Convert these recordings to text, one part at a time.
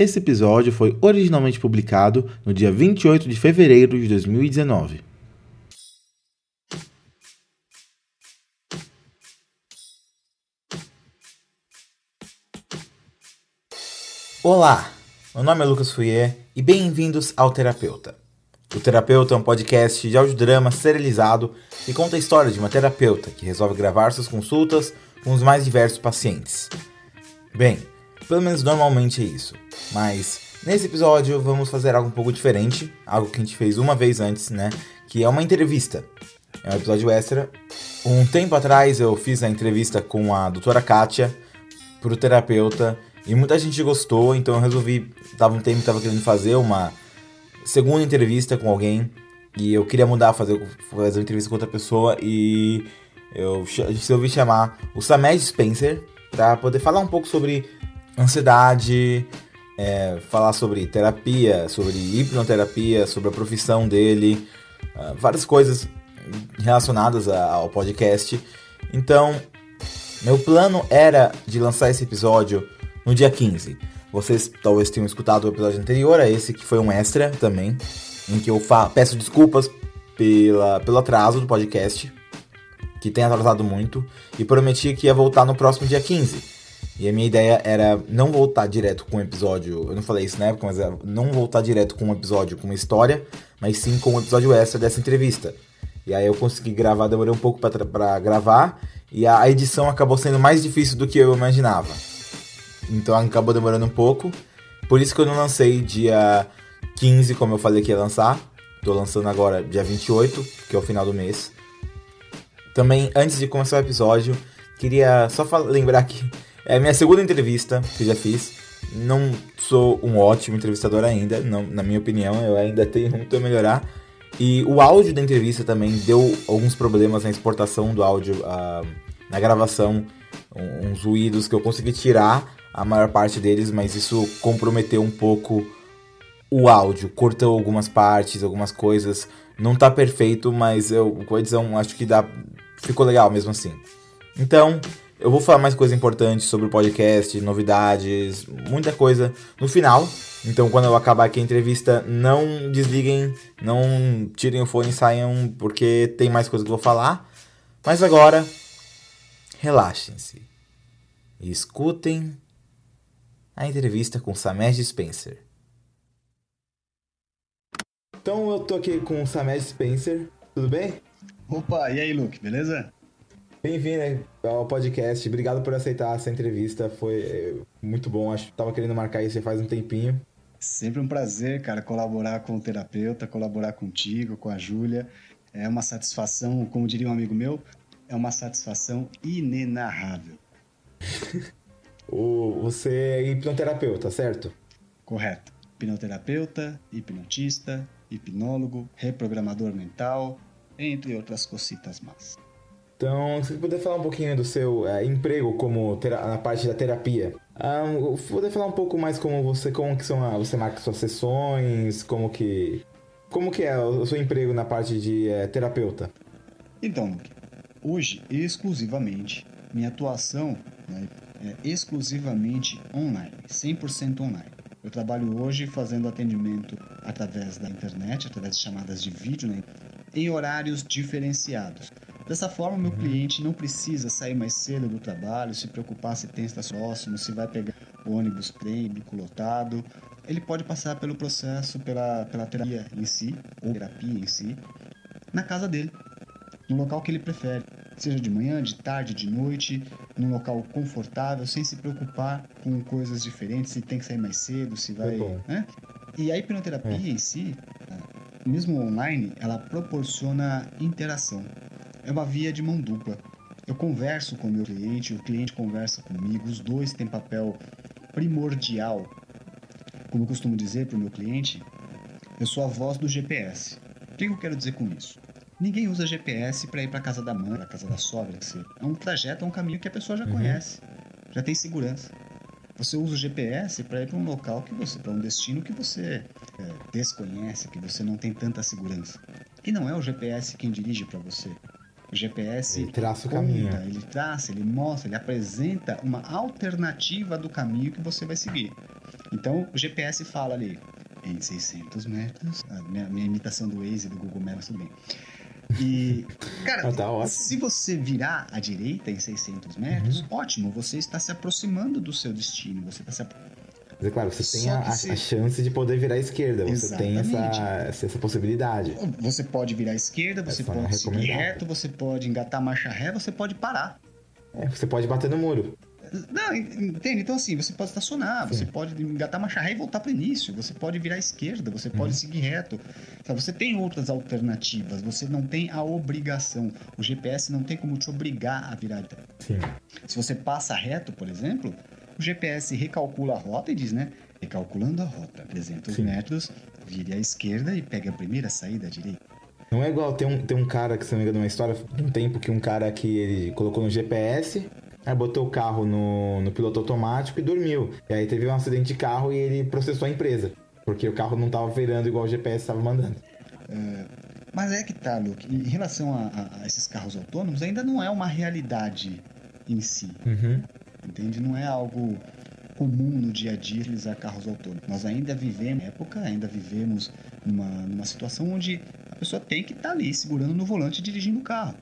Esse episódio foi originalmente publicado no dia 28 de fevereiro de 2019. Olá, meu nome é Lucas Fouier e bem-vindos ao Terapeuta. O Terapeuta é um podcast de audiodrama serializado que conta a história de uma terapeuta que resolve gravar suas consultas com os mais diversos pacientes. Bem, pelo menos normalmente é isso. Mas nesse episódio vamos fazer algo um pouco diferente, algo que a gente fez uma vez antes, né? Que é uma entrevista. É um episódio extra. Um tempo atrás eu fiz a entrevista com a doutora Kátia pro terapeuta e muita gente gostou, então eu resolvi, tava um tempo tava querendo fazer uma segunda entrevista com alguém e eu queria mudar, fazer, fazer uma entrevista com outra pessoa e eu resolvi chamar o Samed Spencer para poder falar um pouco sobre ansiedade, é, falar sobre terapia, sobre hipnoterapia, sobre a profissão dele, uh, várias coisas relacionadas a, ao podcast. Então, meu plano era de lançar esse episódio no dia 15. Vocês talvez tenham escutado o episódio anterior, a esse que foi um extra também, em que eu peço desculpas pela, pelo atraso do podcast, que tem atrasado muito, e prometi que ia voltar no próximo dia 15. E a minha ideia era não voltar direto com um episódio. Eu não falei isso na época, mas é não voltar direto com um episódio com uma história, mas sim com um episódio extra dessa entrevista. E aí eu consegui gravar, demorei um pouco para gravar, e a edição acabou sendo mais difícil do que eu imaginava. Então acabou demorando um pouco. Por isso que eu não lancei dia 15, como eu falei que ia lançar. Tô lançando agora dia 28, que é o final do mês. Também, antes de começar o episódio, queria só lembrar que é a minha segunda entrevista que já fiz. Não sou um ótimo entrevistador ainda, não, na minha opinião, eu ainda tenho muito a melhorar. E o áudio da entrevista também deu alguns problemas na exportação do áudio, uh, na gravação, uns ruídos que eu consegui tirar a maior parte deles, mas isso comprometeu um pouco o áudio, cortou algumas partes, algumas coisas. Não tá perfeito, mas eu com a edição acho que dá ficou legal mesmo assim. Então, eu vou falar mais coisas importantes sobre o podcast, novidades, muita coisa no final. Então, quando eu acabar aqui a entrevista, não desliguem, não tirem o fone e saiam, porque tem mais coisa que eu vou falar. Mas agora, relaxem-se escutem a entrevista com Samed Spencer. Então, eu tô aqui com o Samed Spencer, tudo bem? Opa, e aí, Luke, beleza? Bem-vindo ao podcast. Obrigado por aceitar essa entrevista. Foi é, muito bom. Acho que tava querendo marcar isso faz um tempinho. Sempre um prazer, cara, colaborar com o terapeuta, colaborar contigo, com a Júlia. É uma satisfação, como diria um amigo meu, é uma satisfação inenarrável. o, você é hipnoterapeuta, certo? Correto. Hipnoterapeuta, hipnotista, hipnólogo, reprogramador mental, entre outras cositas mais. Então, se puder falar um pouquinho do seu é, emprego como na parte da terapia. Um, poder falar um pouco mais como você, como que são, você marca suas sessões, como que, como que é o seu emprego na parte de é, terapeuta? Então, hoje exclusivamente minha atuação né, é exclusivamente online, 100% online. Eu trabalho hoje fazendo atendimento através da internet, através de chamadas de vídeo, né, em horários diferenciados. Dessa forma, meu cliente não precisa sair mais cedo do trabalho, se preocupar se tem estação próximo, se vai pegar ônibus, trem, bicolotado. Ele pode passar pelo processo, pela, pela terapia em si, ou terapia em si, na casa dele, no local que ele prefere. Seja de manhã, de tarde, de noite, num local confortável, sem se preocupar com coisas diferentes, se tem que sair mais cedo, se vai. Né? E a hipnoterapia é. em si, mesmo online, ela proporciona interação é uma via de mão dupla. Eu converso com o meu cliente, o cliente conversa comigo, os dois têm papel primordial. Como eu costumo dizer para o meu cliente, eu sou a voz do GPS. O que eu quero dizer com isso? Ninguém usa GPS para ir para casa da mãe, para casa da sogra. É um trajeto, é um caminho que a pessoa já uhum. conhece, já tem segurança. Você usa o GPS para ir para um local que você, para um destino que você é, desconhece, que você não tem tanta segurança. E não é o GPS quem dirige para você. O GPS ele traça o caminho. Ele traça, ele mostra, ele apresenta uma alternativa do caminho que você vai seguir. Então o GPS fala ali, em 600 metros. A minha, minha imitação do Waze do Google Maps, tudo bem. E, cara, tá se você virar à direita em 600 metros, uhum. ótimo, você está se aproximando do seu destino. Você está se mas é claro, você tem a, a, chance de poder virar à esquerda. Você Exatamente. tem essa, essa possibilidade. Você pode virar à esquerda, você essa pode seguir reto, você pode engatar marcha ré, você pode parar. É, você pode bater no muro. Não, entende? Então, assim, você pode estacionar, Sim. você pode engatar marcha ré e voltar para o início, você pode virar à esquerda, você pode uhum. seguir reto. Sabe? Você tem outras alternativas, você não tem a obrigação. O GPS não tem como te obrigar a virar. Sim. Se você passa reto, por exemplo, o GPS recalcula a rota e diz, né? Recalculando a rota, 300 Sim. metros, vire à esquerda e pegue a primeira saída à direita. Não é igual, tem um, tem um cara que, se não me engano, uma história, um tempo que um cara que ele colocou no GPS, Aí botou o carro no, no piloto automático e dormiu. E aí teve um acidente de carro e ele processou a empresa. Porque o carro não estava virando igual o GPS estava mandando. É, mas é que tá, Luke. Em relação a, a, esses carros autônomos, ainda não é uma realidade em si. Uhum. Entende? Não é algo comum no dia a dia utilizar carros autônomos. Nós ainda vivemos época, ainda vivemos numa, numa situação onde a pessoa tem que estar tá ali segurando no volante e dirigindo o carro.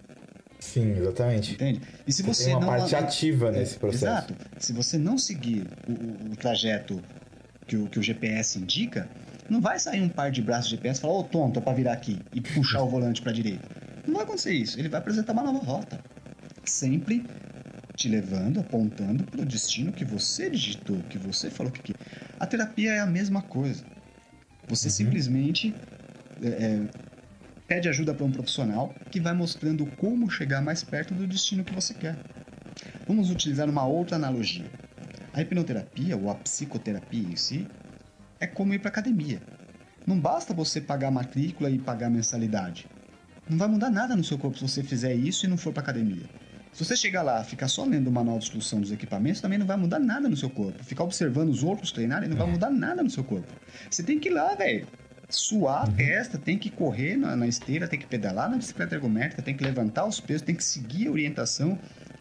Sim, exatamente. Entende? E se você, você tem uma não parte ativa nesse é, processo. Exato. Se você não seguir o, o trajeto que o, que o GPS indica, não vai sair um par de braços de GPS e falar, ô oh, tonto, é pra virar aqui e puxar o volante pra direita. Não vai acontecer isso. Ele vai apresentar uma nova rota. Sempre te levando, apontando para o destino que você digitou, que você falou que quer. A terapia é a mesma coisa. Você uhum. simplesmente é, é pede ajuda para um profissional que vai mostrando como chegar mais perto do destino que você quer. Vamos utilizar uma outra analogia. A hipnoterapia ou a psicoterapia em si é como ir para academia. Não basta você pagar matrícula e pagar mensalidade. Não vai mudar nada no seu corpo se você fizer isso e não for para academia. Se você chegar lá, ficar só lendo o manual de instrução dos equipamentos, também não vai mudar nada no seu corpo. Ficar observando os outros treinarem não vai mudar nada no seu corpo. Você tem que ir lá, velho suar a uhum. testa, tem que correr na, na, esteira, tem que pedalar na bicicleta ergométrica, tem que levantar os pesos, tem que seguir a orientação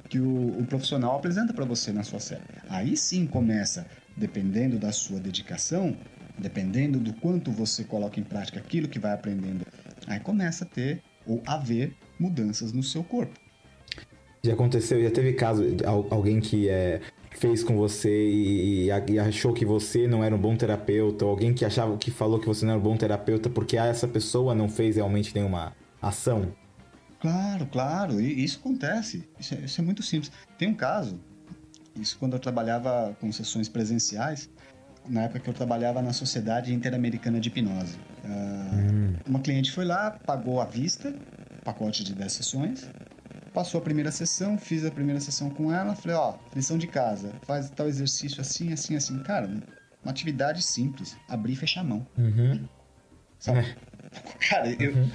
que o, o profissional apresenta para você na sua série. Aí sim começa, dependendo da sua dedicação, dependendo do quanto você coloca em prática aquilo que vai aprendendo, aí começa a ter ou haver mudanças no seu corpo. Já aconteceu, já teve caso de alguém que é fez com você e, e, achou que você não era um bom terapeuta, ou alguém que achava que falou que você não era um bom terapeuta porque essa pessoa não fez realmente nenhuma ação? Claro, claro, e isso acontece. Isso é, isso é muito simples. Tem um caso, isso quando eu trabalhava com sessões presenciais, na época que eu trabalhava na Sociedade Interamericana de Hipnose. Uh, hum. Uma cliente foi lá, pagou à vista, pacote de 10 sessões, Passou a primeira sessão, fiz a primeira sessão com ela, falei, ó, lição de casa, faz tal exercício assim, assim, assim. Cara, uma atividade simples, abrir e fechar a mão. Uhum. Sabe? É. Cara, eu. Uhum.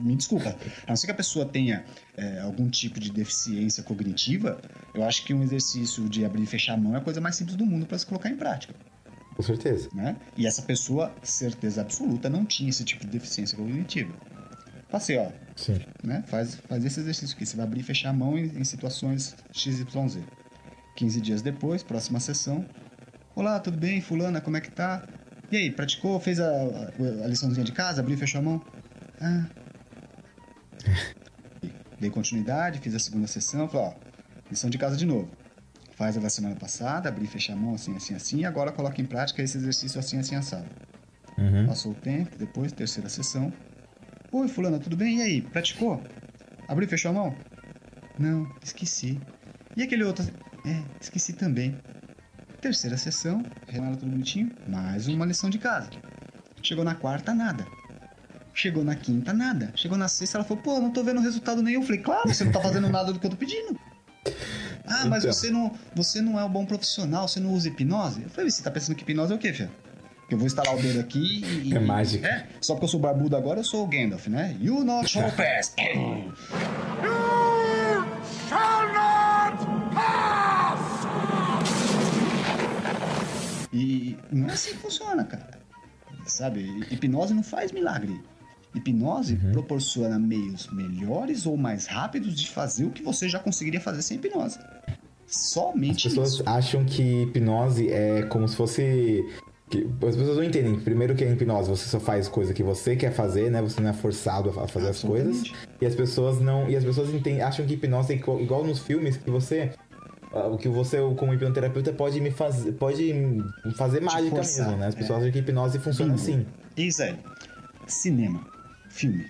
Me desculpa. A não ser que a pessoa tenha é, algum tipo de deficiência cognitiva, eu acho que um exercício de abrir e fechar a mão é a coisa mais simples do mundo para se colocar em prática. Com certeza. Né? E essa pessoa, certeza absoluta, não tinha esse tipo de deficiência cognitiva. Passei, ó. Sim. Né? Faz, faz esse exercício aqui. Você vai abrir e fechar a mão em, em situações XYZ. 15 dias depois, próxima sessão. Olá, tudo bem? Fulana, como é que tá? E aí, praticou? Fez a, a, a liçãozinha de casa? Abriu e fechou a mão? Ah. Dei continuidade, fiz a segunda sessão. Falei, ó, lição de casa de novo. Faz a da semana passada, abrir e fechar a mão assim, assim, assim. E agora coloca em prática esse exercício assim, assim, assado. Uhum. Passou o tempo, depois, terceira sessão. Oi, fulana, tudo bem? E aí, praticou? Abriu e fechou a mão? Não, esqueci. E aquele outro? É, esqueci também. Terceira sessão, remala tudo bonitinho, mais uma lição de casa. Chegou na quarta, nada. Chegou na quinta, nada. Chegou na sexta, ela falou, pô, não tô vendo resultado nenhum. Eu falei, claro, você não tá fazendo nada do que eu tô pedindo. Ah, mas então. você não, você não é um bom profissional, você não usa hipnose? Eu falei, você tá pensando que hipnose é o quê, filho? Eu vou instalar o dedo aqui e. É mágica. É, só porque eu sou barbudo agora, eu sou o Gandalf, né? You not shall pass! you shall not pass! E não é assim que funciona, cara. Sabe? Hipnose não faz milagre. Hipnose uhum. proporciona meios melhores ou mais rápidos de fazer o que você já conseguiria fazer sem hipnose. Somente As pessoas isso. acham que hipnose é como se fosse Que as pessoas não entendem. Primeiro que a hipnose você só faz coisa que você quer fazer, né? Você não é forçado a fazer as coisas. E as pessoas não. E as pessoas entendem, acham que hipnose é igual nos filmes, que você. Ah, o que você, como hipnoterapeuta, pode me fazer. Pode fazer mágica forçar, mesmo, né? As pessoas é. acham que hipnose funciona Bingo. assim. Isso aí. Cinema, filme.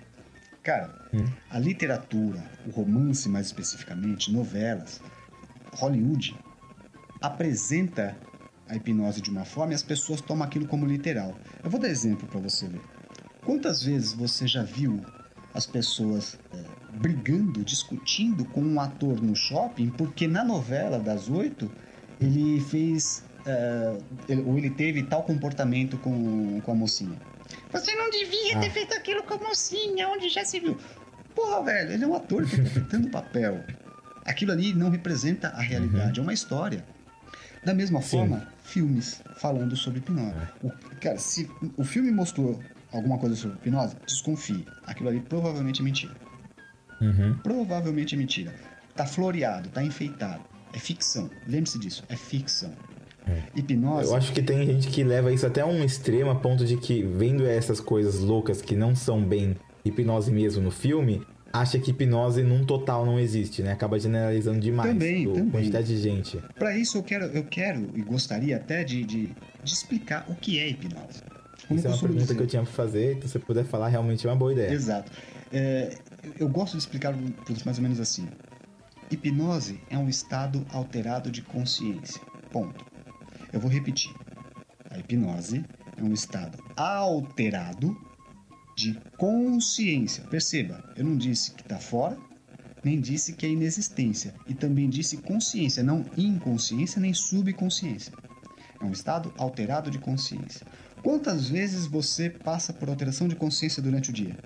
Cara, hum. a literatura, o romance mais especificamente, novelas, Hollywood, apresenta a hipnose de uma forma e as pessoas tomam aquilo como literal. Eu vou dar exemplo para você ver. Quantas vezes você já viu as pessoas é, brigando, discutindo com um ator no shopping porque na novela das oito ele fez é, ele, ou ele teve tal comportamento com, com a mocinha? Você não devia ah. ter feito aquilo com a mocinha, onde já se viu. Porra, velho, ele é um ator interpretando o papel. Aquilo ali não representa a realidade, uhum. é uma história. Da mesma Sim. forma, filmes falando sobre hipnose. É. O, cara, se o filme mostrou alguma coisa sobre hipnose, desconfie. Aquilo ali provavelmente é mentira. Uhum. Provavelmente é mentira. Tá floreado, tá enfeitado. É ficção. Lembre-se disso, é ficção. É. Hipnose. Eu acho que tem gente que leva isso até um extremo, a ponto de que, vendo essas coisas loucas que não são bem hipnose mesmo no filme, acha que hipnose num total não existe, né? Acaba generalizando demais. Também, também. Quantidade de gente. Para isso eu quero, eu quero e gostaria até de, de, de explicar o que é hipnose. Como Isso é uma pergunta dizer. que eu tinha para fazer, então se você puder falar, realmente é uma boa ideia. Exato. É, eu gosto de explicar mais ou menos assim. Hipnose é um estado alterado de consciência. Ponto. Eu vou repetir. A hipnose é um estado alterado de consciência. Perceba, eu não disse que está fora, nem disse que é inexistência, e também disse consciência, não inconsciência nem subconsciência. É um estado alterado de consciência. Quantas vezes você passa por alteração de consciência durante o dia?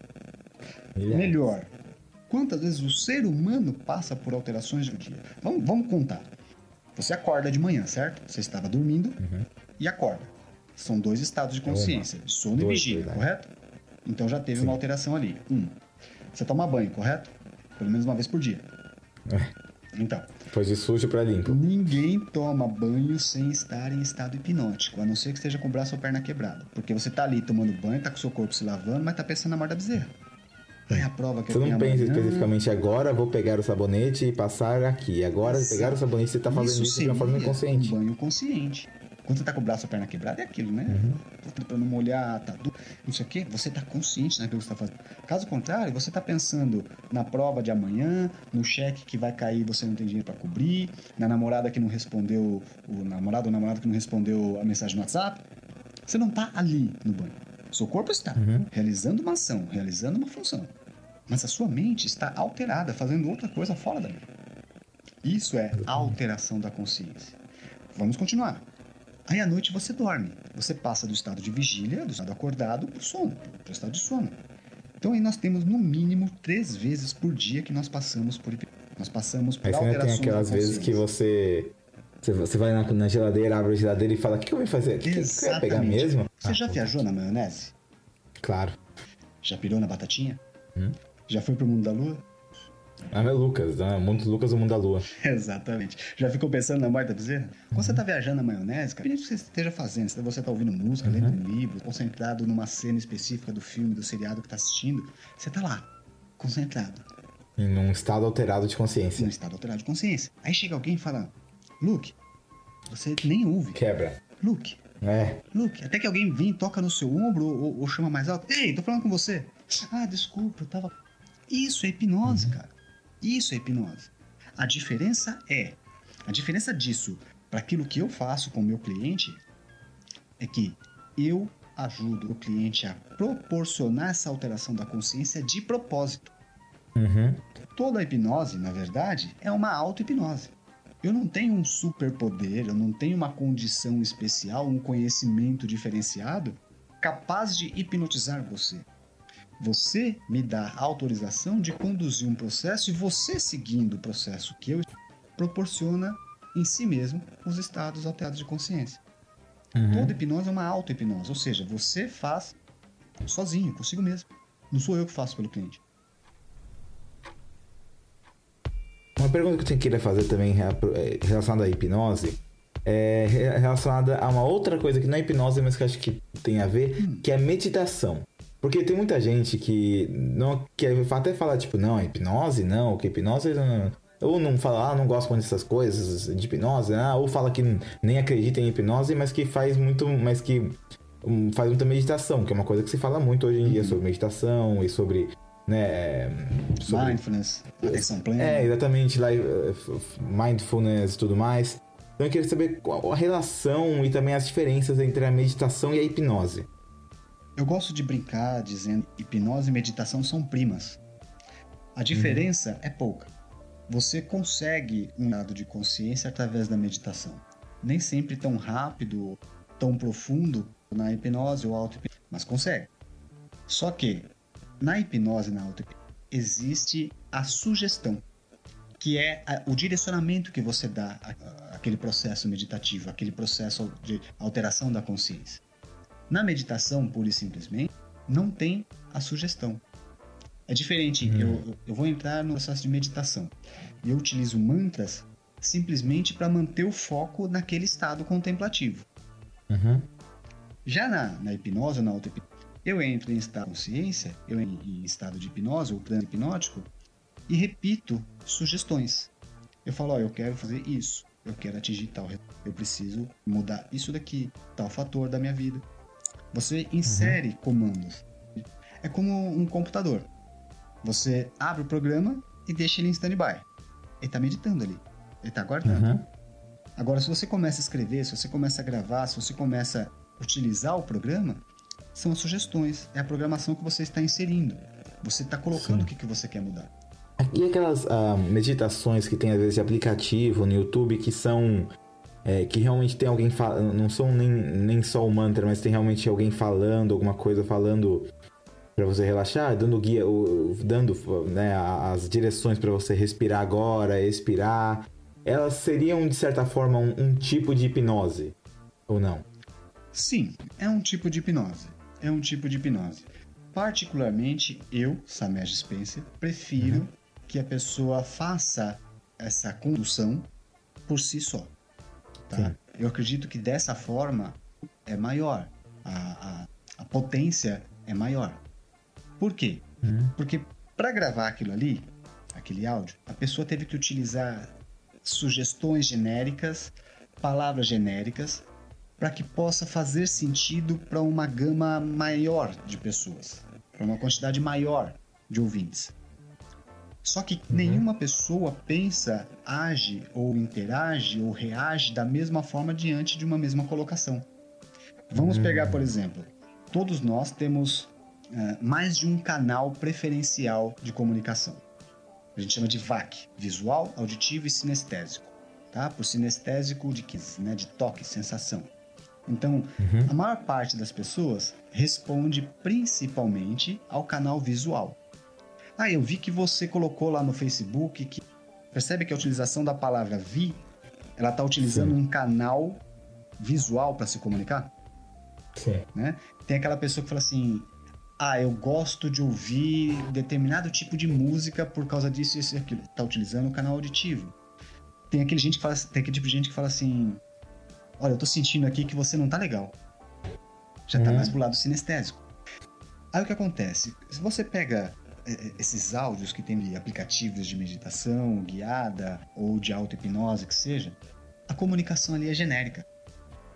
Melhor. Quantas vezes o ser humano passa por alterações do dia? Vamos, vamos contar. Você acorda de manhã, certo? Você estava dormindo uhum. e acorda. São dois estados de consciência, sono e vigília, correto? Então já teve Sim. uma alteração ali. Um, você toma banho, correto? Pelo menos uma vez por dia. É. Então. Depois de sujo para limpo. Ninguém toma banho sem estar em estado hipnótico, a não ser que esteja com o braço ou perna quebrada. Porque você tá ali tomando banho, tá com o seu corpo se lavando, mas tá pensando na morte da bezerra. É a prova que Você não pensa amanhã... especificamente agora, vou pegar o sabonete e passar aqui. Agora, Exato. pegar o sabonete, você tá fazendo isso, isso de uma forma inconsciente. Um banho consciente. Quando você tá com o braço ou a perna quebrada, é aquilo, né? Uhum. Pra não molhar, tá duro, não sei o quê. Você tá consciente naquilo que você tá fazendo. Caso contrário, você tá pensando na prova de amanhã, no cheque que vai cair você não tem dinheiro para cobrir, na namorada que não respondeu, o namorado ou namorada que não respondeu a mensagem no WhatsApp. Você não tá ali no banho. Seu corpo está uhum. realizando uma ação, realizando uma função. Mas a sua mente está alterada, fazendo outra coisa fora dali. Isso é alteração da consciência. Vamos continuar. Aí à noite você dorme. Você passa do estado de vigília, do estado acordado, para o sono, para o estado de sono. Então aí nós temos no mínimo três vezes por dia que nós passamos por nós passamos por aí alterações. Tem aquelas vezes que você você vai na, na, geladeira, abre a geladeira e fala: O que, que eu vou fazer? O que, que, que eu ia pegar mesmo? Você ah, já viajou na maionese? Claro. Já pirou na batatinha? Hum? Já foi pro mundo da lua? Ah, é Lucas, né? Mundo Lucas, o mundo da lua. Exatamente. Já ficou pensando na morte da bezerra? Quando uhum. você tá viajando na maionese, cara, o que você esteja fazendo? Se você tá ouvindo música, uhum. lendo um livro, concentrado numa cena específica do filme, do seriado que tá assistindo, você tá lá, concentrado. Em um estado alterado de consciência. Em um estado alterado de consciência. Aí chega alguém e fala, Luke, você nem ouve. Quebra. Luke. É. Luke, até que alguém vem, toca no seu ombro ou, ou chama mais alto. Ei, tô falando com você. Ah, desculpa, eu tava. Isso é hipnose, uhum. cara. Isso é hipnose. A diferença é, a diferença disso para aquilo que eu faço com o meu cliente é que eu ajudo o cliente a proporcionar essa alteração da consciência de propósito. Uhum. Toda hipnose, na verdade, é uma auto-hipnose. Eu não tenho um superpoder, eu não tenho uma condição especial, um conhecimento diferenciado capaz de hipnotizar você. Você me dá autorização de conduzir um processo e você seguindo o processo que eu proporciona em si mesmo os estados alterados de consciência. Uhum. Toda hipnose é uma auto-hipnose, ou seja, você faz sozinho, consigo mesmo. Não sou eu que faço pelo cliente. Uma pergunta que eu queria fazer também é, relacionada à hipnose é relacionada a uma outra coisa que não é hipnose, mas que acho que tem a ver, hum. que é meditação. Porque tem muita gente que não quer até falar, tipo, não, hipnose não, que hipnose não, ou não fala, ah, não gosto muito dessas coisas de hipnose, ah, ou fala que nem acredita em hipnose, mas que faz muito, mas que um, faz muita meditação, que é uma coisa que se fala muito hoje em dia uhum. sobre meditação e sobre né, sobre, mindfulness, atenção plena. É, exatamente, eh, mindfulness e tudo mais. Então eu queria saber qual a relação e também as diferenças entre a meditação e a hipnose. Eu gosto de brincar dizendo que hipnose e meditação são primas. A diferença uhum. é pouca. Você consegue um dado de consciência através da meditação. Nem sempre tão rápido, tão profundo na hipnose ou auto-hipnose, mas consegue. Só que na hipnose e na auto-hipnose existe a sugestão que é o direcionamento que você dá àquele processo meditativo, aquele processo de alteração da consciência. Na meditação, pura e simplesmente, não tem a sugestão. É diferente, uhum. eu, eu vou entrar no processo de meditação e eu utilizo mantras simplesmente para manter o foco naquele estado contemplativo. Uhum. Já na, na hipnose na auto-hipnose, eu entro em estado de consciência, eu em, em estado de hipnose ou plano hipnótico, e repito sugestões. Eu falo, ó, eu quero fazer isso, eu quero atingir tal, eu preciso mudar isso daqui, tal fator da minha vida. Você insere uhum. comandos. É como um computador. Você abre o programa e deixa ele em standby. Ele está meditando ali. Ele está guardando. Uhum. Agora, se você começa a escrever, se você começa a gravar, se você começa a utilizar o programa, são as sugestões. É a programação que você está inserindo. Você está colocando Sim. o que, que você quer mudar. E aquelas uh, meditações que tem às vezes de aplicativo no YouTube que são. É, que realmente tem alguém falando. Não são nem, nem só o mantra, mas tem realmente alguém falando, alguma coisa falando para você relaxar, dando guia, dando né, as direções para você respirar agora, expirar. Elas seriam de certa forma um, um tipo de hipnose ou não? Sim, é um tipo de hipnose. É um tipo de hipnose. Particularmente, eu, Samer Spencer, prefiro uhum que a pessoa faça essa condução por si só. Tá? Eu acredito que dessa forma é maior, a, a, a potência é maior. Por quê? Uhum. Porque para gravar aquilo ali, aquele áudio, a pessoa teve que utilizar sugestões genéricas, palavras genéricas, para que possa fazer sentido para uma gama maior de pessoas, para uma quantidade maior de ouvintes. Só que uhum. nenhuma pessoa pensa, age ou interage ou reage da mesma forma diante de uma mesma colocação. Vamos uhum. pegar, por exemplo, todos nós temos uh, mais de um canal preferencial de comunicação. A gente chama de VAC, visual, auditivo e sinestésico. Tá? Por sinestésico de, né, de toque, sensação. Então, uhum. a maior parte das pessoas responde principalmente ao canal visual. Ah, eu vi que você colocou lá no Facebook que. Percebe que a utilização da palavra vi, ela está utilizando Sim. um canal visual para se comunicar? Sim. Né? Tem aquela pessoa que fala assim: ah, eu gosto de ouvir determinado tipo de música por causa disso, isso e aquilo. Tá utilizando o canal auditivo. Tem aquele, gente que fala, tem aquele tipo de gente que fala assim: olha, eu tô sentindo aqui que você não tá legal. Já tá hum. mais pro lado sinestésico. Aí o que acontece? Se você pega esses áudios que tem de aplicativos de meditação guiada ou de auto-hipnose que seja, a comunicação ali é genérica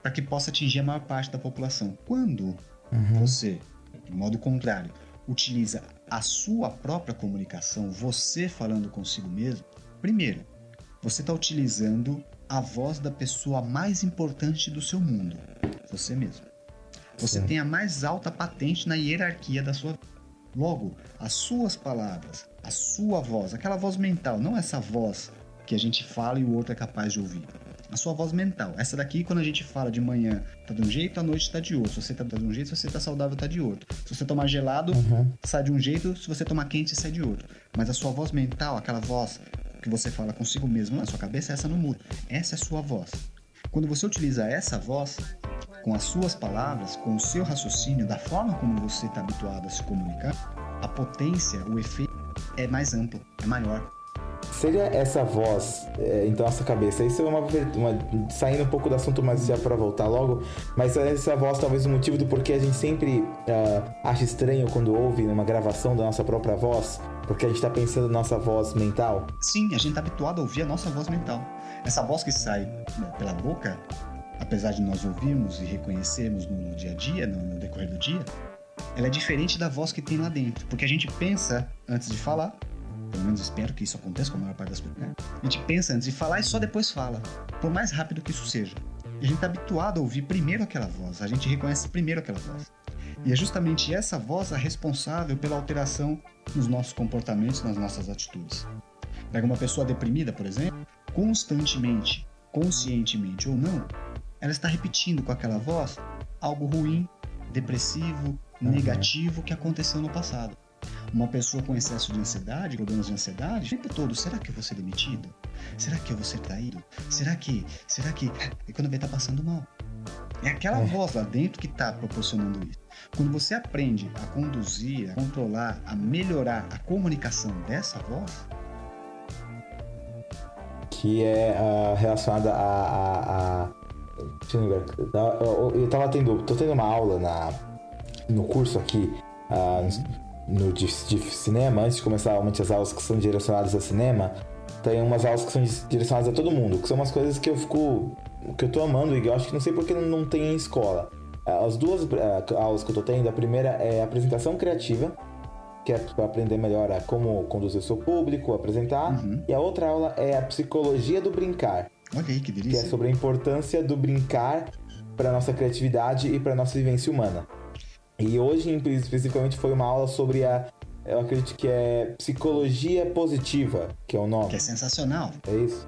para que possa atingir a maior parte da população. Quando uhum. você, de modo contrário, utiliza a sua própria comunicação, você falando consigo mesmo, primeiro, você está utilizando a voz da pessoa mais importante do seu mundo, você mesmo. Você Sim. tem a mais alta patente na hierarquia da sua vida. Logo, as suas palavras, a sua voz, aquela voz mental, não essa voz que a gente fala e o outro é capaz de ouvir. A sua voz mental. Essa daqui, quando a gente fala de manhã, tá de um jeito, à noite tá de outro. Se você tá de um jeito, se você tá saudável, tá de outro. Se você tomar gelado, uhum. sai de um jeito, se você tomar quente, sai de outro. Mas a sua voz mental, aquela voz que você fala consigo mesmo na sua cabeça, essa não muda. Essa é a sua voz. Quando você utiliza essa voz, com as suas palavras, com o seu raciocínio, da forma como você está habituado a se comunicar, a potência, o efeito é mais amplo, é maior. seria essa voz é, em nossa cabeça? Isso é uma, uma saindo um pouco do assunto, mas já para voltar logo. Mas essa voz talvez o motivo do porquê a gente sempre uh, acha estranho quando ouve numa gravação da nossa própria voz, porque a gente está pensando na nossa voz mental. Sim, a gente está habituado a ouvir a nossa voz mental. Essa voz que sai né, pela boca, apesar de nós ouvirmos e reconhecermos no dia a dia, no, no decorrer do dia, ela é diferente da voz que tem lá dentro, porque a gente pensa antes de falar pelo menos espero que isso aconteça com a maior parte das pessoas, né? A gente pensa antes de falar e só depois fala, por mais rápido que isso seja. E a gente está habituado a ouvir primeiro aquela voz, a gente reconhece primeiro aquela voz. E é justamente essa voz a responsável pela alteração nos nossos comportamentos, nas nossas atitudes. Pega uma pessoa deprimida, por exemplo, constantemente, conscientemente ou não, ela está repetindo com aquela voz algo ruim, depressivo, uhum. negativo que aconteceu no passado. Uma pessoa com excesso de ansiedade, problemas de ansiedade, o tempo todo, será que eu vou ser demitido? Será que eu vou ser traído? Será que, será que... E quando vê, tá passando mal. É aquela é. voz lá dentro que tá proporcionando isso. Quando você aprende a conduzir, a controlar, a melhorar a comunicação dessa voz, que é uh, relacionada a, a, a, Deixa eu lembrar. Eu, tava tendo. tô tendo uma aula na, no curso aqui. Uh, no de, de, cinema, antes de começar realmente as aulas que são direcionadas a cinema, tem umas aulas que são direcionadas a todo mundo, que são umas coisas que eu fico. que eu tô amando e eu acho que não sei porque não, não tem em escola. É, as duas uh, aulas que eu tô tendo, a primeira é apresentação criativa, que é para aprender melhor a como conduzir o seu público, apresentar, uhum. e a outra aula é a psicologia do brincar. Olha aí, que delícia. Que é sobre a importância do brincar para nossa criatividade e para nossa vivência humana. E hoje, especificamente, foi uma aula sobre a. Eu acredito que é psicologia positiva, que é o nome. Que é sensacional. É isso.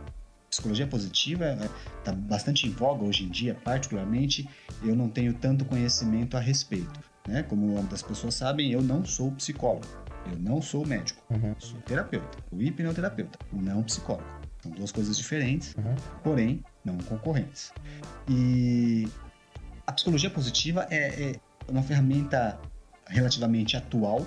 Psicologia positiva está é, bastante em voga hoje em dia, particularmente. Eu não tenho tanto conhecimento a respeito. Né? Como muitas pessoas sabem, eu não sou psicólogo. Eu não sou médico. Uhum. Sou terapeuta. O hipnoterapeuta, não psicólogo. São duas coisas diferentes, uhum. porém não concorrentes. E a psicologia positiva é, é uma ferramenta relativamente atual,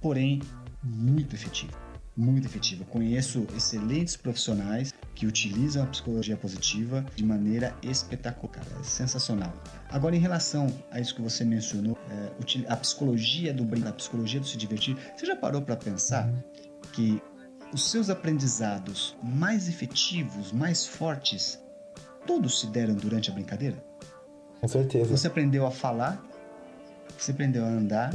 porém muito efetiva. Muito efetiva. conheço excelentes profissionais que utilizam a psicologia positiva de maneira espetacular, é sensacional. Agora, em relação a isso que você mencionou, é, a psicologia do brinco, a psicologia do se divertir, você já parou para pensar que os seus aprendizados mais efetivos, mais fortes, todos se deram durante a brincadeira? Com certeza. Você aprendeu a falar, você aprendeu a andar,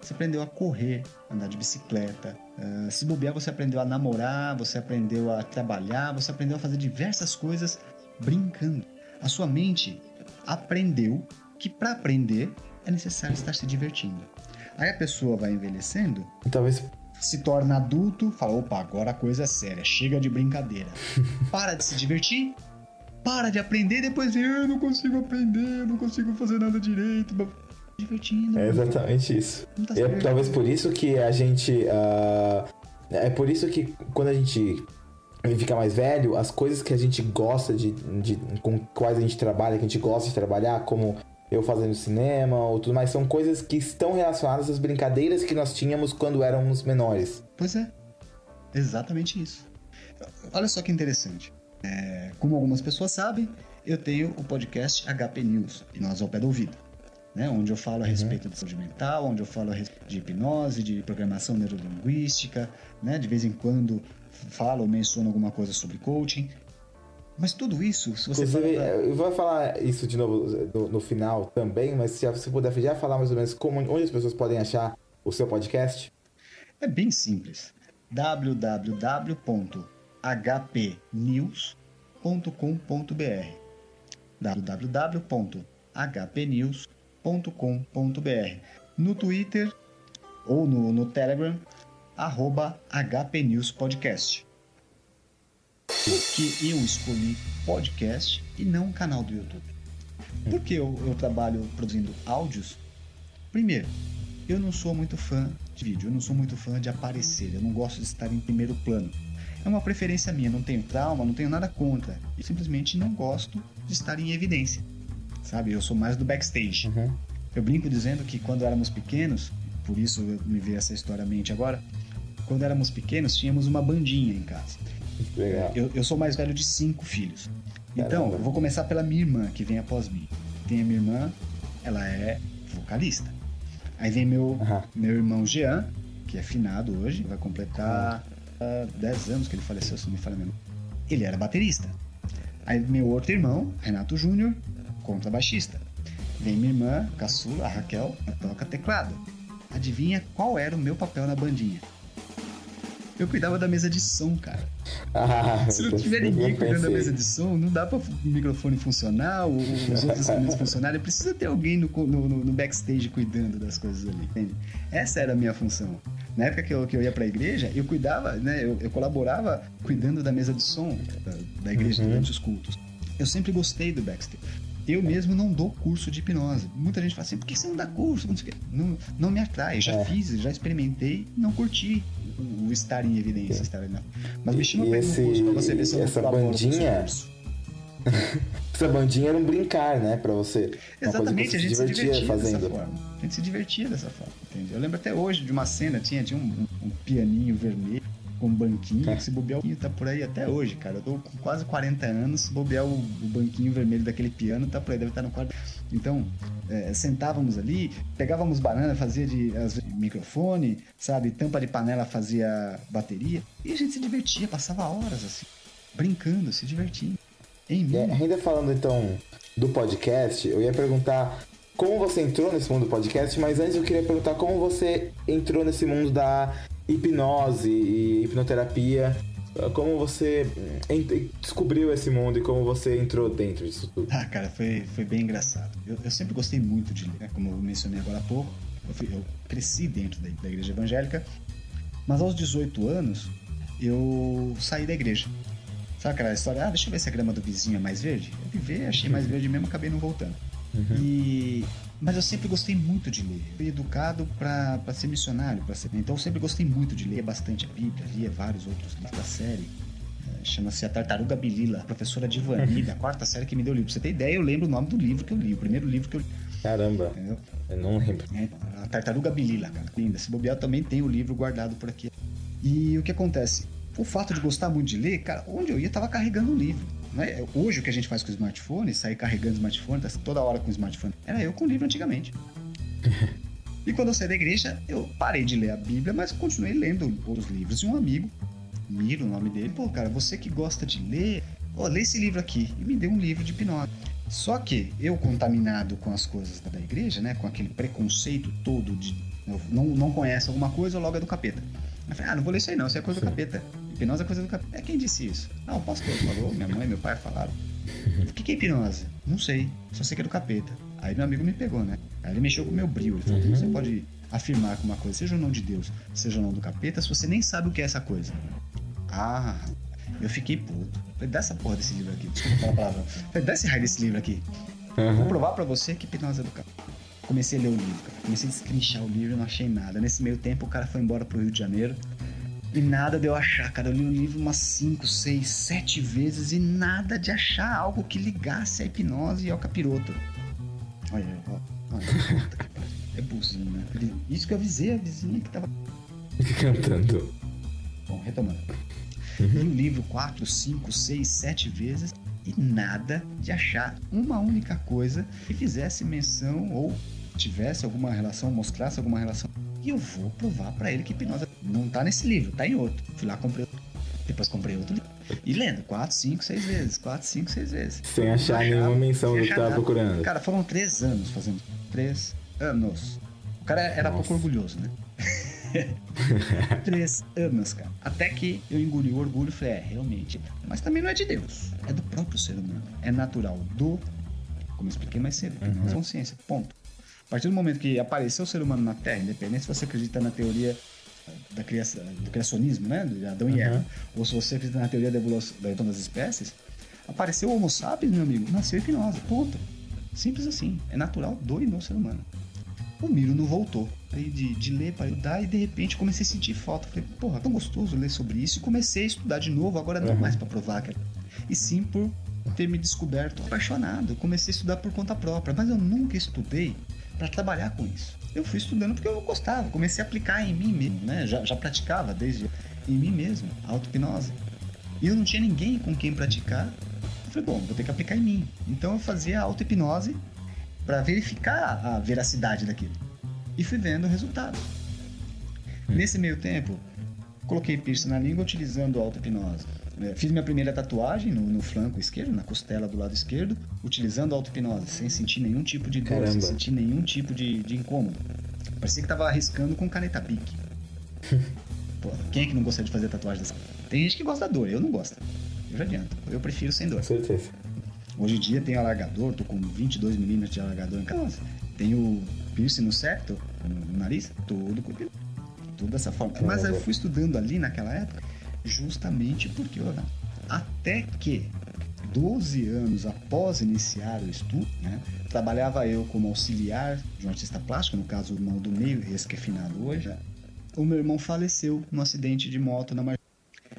você aprendeu a correr, andar de bicicleta. Uh, se bobear, você aprendeu a namorar, você aprendeu a trabalhar, você aprendeu a fazer diversas coisas brincando. A sua mente aprendeu que para aprender é necessário estar se divertindo. Aí a pessoa vai envelhecendo, talvez se torna adulto, fala: opa, agora a coisa é séria, chega de brincadeira. Para de se divertir, para de aprender, depois vem: eu não consigo aprender, eu não consigo fazer nada direito divertindo. É exatamente isso. Tá é talvez por isso que a gente. Uh, é por isso que quando a gente fica mais velho, as coisas que a gente gosta de, de. com quais a gente trabalha, que a gente gosta de trabalhar, como eu fazendo cinema ou tudo mais, são coisas que estão relacionadas às brincadeiras que nós tínhamos quando éramos menores. Pois é. Exatamente isso. Olha só que interessante. É, como algumas pessoas sabem, eu tenho o podcast HP News, e nós ao pé do ouvido né? onde eu falo a uhum. respeito de saúde mental, onde eu falo de hipnose, de programação neurolinguística, né? de vez em quando falo ou menciono alguma coisa sobre coaching. Mas tudo isso, se você Inclusive, pra... eu vou falar isso de novo no, no, final também, mas se você puder já falar mais ou menos como, onde as pessoas podem achar o seu podcast? É bem simples. www.hpnews.com.br www.hpnews.com.br hpnews.com.br. No Twitter ou no, no Telegram, arroba hpnewspodcast. Por que eu escolhi podcast e não um canal do YouTube? Porque eu, eu trabalho produzindo áudios. Primeiro, eu não sou muito fã de vídeo, eu não sou muito fã de aparecer, eu não gosto de estar em primeiro plano. É uma preferência minha, não tenho trauma, não tenho nada contra. Eu simplesmente não gosto de estar em evidência sabe? Eu sou mais do backstage. Uhum. Eu brinco dizendo que quando éramos pequenos, por isso me veio essa história à mente agora, quando éramos pequenos, tínhamos uma bandinha em casa. Eu, eu sou mais velho de cinco filhos. Então, Caramba. eu vou começar pela minha irmã, que vem após mim. Tem a minha irmã, ela é vocalista. Aí vem meu, Aham. meu irmão Jean, que é finado hoje, vai completar ah, 10 anos que ele faleceu, se não me falha mesmo. Ele era baterista. Aí meu outro irmão, Renato Júnior, contrabaixista. Vem minha irmã, caçula, a Raquel, que toca teclado. Adivinha qual era o meu papel na bandinha? Eu cuidava da mesa de som, cara. Ah, Se não tiver ninguém cuidando da mesa de som, não dá para o microfone funcionar, ou os outros instrumentos funcionarem. Precisa ter alguém no, no, no backstage cuidando das coisas ali, entende? Essa era a minha função. Na época que eu, que eu ia pra igreja, eu cuidava, né? Eu, eu colaborava cuidando da mesa de som da, da igreja Uhum. durante os cultos. Eu sempre gostei do backstage. Eu mesmo não dou curso de hipnose. Muita gente fala assim, por que você não dá curso? Não, não, não me atrai. Já É. fiz, já experimentei, não curti o, o estar em evidência. Estar ali na... Mas me chama pra esse- curso pra você ver se eu não essa bandinha-. Essa bandinha era um brincar, né, pra você. Exatamente, você a gente se divertia dessa fazendo. forma. A gente se divertia dessa forma, entende? Eu lembro até hoje de uma cena, tinha, tinha um- um pianinho vermelho com banquinho, É. que se bobear tá por aí até hoje, cara. Eu tô com quase 40 anos, bobear o, o banquinho vermelho daquele piano, tá por aí, deve estar no quarto. Então, é, sentávamos ali, pegávamos banana, fazia de às vezes, microfone, sabe? Tampa de panela fazia bateria. E a gente se divertia, passava horas assim, brincando, se divertindo. Em mim. É, ainda falando então do podcast, eu ia perguntar como você entrou nesse mundo do podcast, mas antes eu queria perguntar como você entrou nesse mundo da hipnose e hipnoterapia. Como você descobriu esse mundo e como você entrou dentro disso tudo? Ah, cara, foi, foi bem engraçado. Eu, eu sempre gostei muito de ler, né? como eu mencionei agora há pouco. Eu, fui- eu cresci dentro da, da igreja evangélica, mas aos 18 anos eu saí da igreja. Sabe aquela história? Ah, deixa eu ver se a grama do vizinho é mais verde. Eu fui ver, achei mais verde mesmo, acabei não voltando. E mas eu sempre gostei muito de ler. Fui educado para ser missionário, para ser. Então eu sempre gostei muito de ler bastante a Bíblia, lia vários outros livros da série. É, Chama-se A Tartaruga Bilila, a professora Divani, da quarta série que me deu o livro. Pra você ter ideia, eu lembro o nome do livro que eu li, o primeiro livro que eu li. Caramba, Entendeu? eu não lembro. É, a Tartaruga Bilila, cara. Linda. Se bobear, também tem o livro guardado por aqui. E o que acontece? O fato de gostar muito de ler, cara, onde eu ia, tava carregando um livro. Né? Hoje, o que a gente faz com o smartphone, sair carregando o smartphone, tá toda hora com o smartphone, era eu com o livro antigamente. e quando eu saí da igreja, eu parei de ler a Bíblia, mas continuei lendo outros livros. E um amigo, Miro, o nome dele, pô, cara, você que gosta de ler, ó, lê esse livro aqui. E me deu um livro de hipnose. Só que eu, contaminado com as coisas da, igreja, né, com aquele preconceito todo de não, não conhece alguma coisa, logo é do capeta. Eu falei, ah, não vou ler isso aí não, isso é coisa do capeta. Hipnose é coisa do capeta. É quem disse isso? Ah, o pastor falou, minha mãe, meu pai falaram. O que, que é hipnose? Não sei, só sei que é do capeta. Aí meu amigo me pegou, né? Aí ele mexeu com o meu brilho. Ele falou, Uhum. você pode afirmar que uma coisa seja ou não de Deus, seja ou não do capeta, se você nem sabe o que é essa coisa. Ah, eu fiquei puto. Falei, dá essa porra desse livro aqui. Desculpa falar a palavra. Falei, dá esse raio desse livro aqui. Vou Aham. provar pra você que hipnose é do capeta. Comecei a ler o livro, cara. Comecei a descrinchar o livro e não achei nada. Nesse meio tempo, o cara foi embora pro Rio de Janeiro. E nada de eu achar, cara. Eu li o livro umas 5, 6, 7 vezes e nada de achar algo que ligasse a hipnose e ao capiroto. Olha. Olha, puta que pariu. É buzina. Isso que eu avisei a vizinha que tava. Cantando. Bom, retomando. Li o livro 4, 5, 6, 7 vezes e nada de achar uma única coisa que fizesse menção ou tivesse alguma relação, mostrasse alguma relação. E eu vou provar pra ele que hipnose não tá nesse livro, tá em outro. Fui lá, comprei outro. Depois comprei outro livro. E lendo 4, 5, 6 vezes. 4, 5, 6 vezes. Sem achar Não nenhuma achava, menção do que tava nada. procurando. Cara, foram 3 anos fazendo. 3 anos. O cara era Nossa. pouco orgulhoso, né? Três anos, cara. Até que eu engoli o orgulho e falei, é, realmente. Mas também não é de Deus. É do próprio ser humano. É natural do. Como eu expliquei mais cedo, que não é consciência. Ponto. A partir do momento que apareceu o ser humano na Terra, independente se você acredita na teoria da criação, do criacionismo, né? De Adão e Eva, ou se você acredita na teoria da evolução, da evolução das espécies, apareceu o Homo sapiens, meu amigo, nasceu hipnose. Ponto. Simples assim. É natural do e no ser humano. O Miro não voltou. Aí de, de ler para estudar e de repente comecei a sentir falta. Falei, porra, tão gostoso ler sobre isso. E comecei a estudar de novo, agora não Uhum. mais para provar, cara. E sim por ter me descoberto apaixonado. Comecei a estudar por conta própria, mas eu nunca estudei para trabalhar com isso. Eu fui estudando porque eu gostava, comecei a aplicar em mim mesmo, né? Já, já praticava desde em mim mesmo, auto-hipnose. E eu não tinha ninguém com quem praticar. Eu falei, bom, vou ter que aplicar em mim. Então eu fazia auto-hipnose para verificar a veracidade daquilo. E fui vendo o resultado. Hum. Nesse meio tempo, coloquei piercing na língua utilizando auto-hipnose. É, fiz minha primeira tatuagem no, no, flanco esquerdo, na costela do lado esquerdo, utilizando auto-hipnose, sem sentir nenhum tipo de dor, Caramba. sem sentir nenhum tipo de, de incômodo. Parecia que tava arriscando com caneta pique. Pô, quem é que não gostaria de fazer tatuagem dessa? Tem gente que gosta da dor, eu não gosto. Eu já adianto. Eu prefiro sem dor. Com certeza. Hoje em dia tem alargador, tô com 22 milímetros de alargador em casa. Tenho piercing no septo, no, nariz, tudo com tudo dessa forma. Mas eu fui estudando ali naquela época justamente porque, olha, até que 12 anos após iniciar o estudo, né, trabalhava eu como auxiliar de um artista plástico, no caso o irmão do meio, esse que é finado hoje. O meu irmão faleceu num acidente de moto na Mar...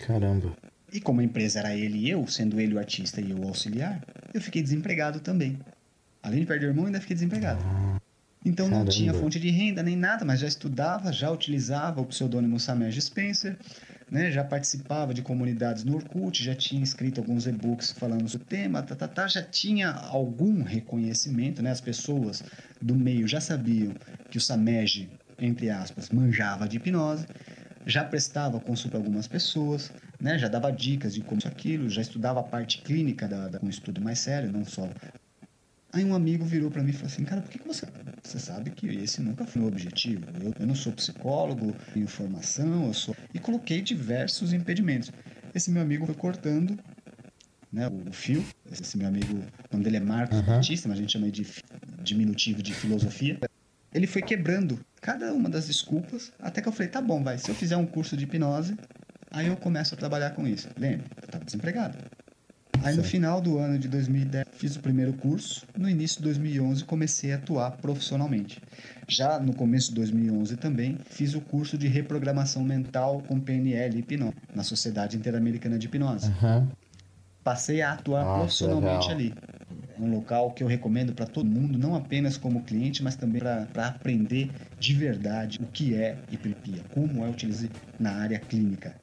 Caramba. E como a empresa era ele e eu, sendo ele o artista e eu o auxiliar, eu fiquei desempregado também. Além de perder o irmão, ainda fiquei desempregado. Então Caramba. não tinha fonte de renda nem nada, mas já estudava, já utilizava o pseudônimo Samej Spencer, né? já participava de comunidades no Orkut, já tinha escrito alguns e-books falando sobre o tema, tá, tá, tá, já tinha algum reconhecimento, né? as pessoas do meio já sabiam que o Samej, entre aspas, manjava de hipnose, já prestava consulta a algumas pessoas, né? já dava dicas de como isso aquilo, já estudava a parte clínica da, da, com um estudo mais sério, não só Aí um amigo virou para mim e falou assim, cara, por que, que você... Você sabe que esse nunca foi o objetivo. Eu, eu não sou psicólogo, tenho formação, eu sou... E coloquei diversos impedimentos. Esse meu amigo foi cortando né, o, fio. Esse meu amigo, o nome dele é Marcos uhum. Batista, mas a gente chama de diminutivo de filosofia. Ele foi quebrando cada uma das desculpas, até que eu falei, tá bom, vai, se eu fizer um curso de hipnose, aí eu começo a trabalhar com isso. Lembra, eu estava desempregado. Aí no final do ano de 2010 fiz o primeiro curso, no início de 2011 comecei a atuar profissionalmente. Já no começo de 2011 também fiz o curso de reprogramação mental com PNL e hipnose na Sociedade Interamericana de Hipnose. Uhum. Passei a atuar Nossa, profissionalmente legal. ali. Um local que eu recomendo para todo mundo, não apenas como cliente, mas também para aprender de verdade o que é hiperpia, como é utilizado na área clínica.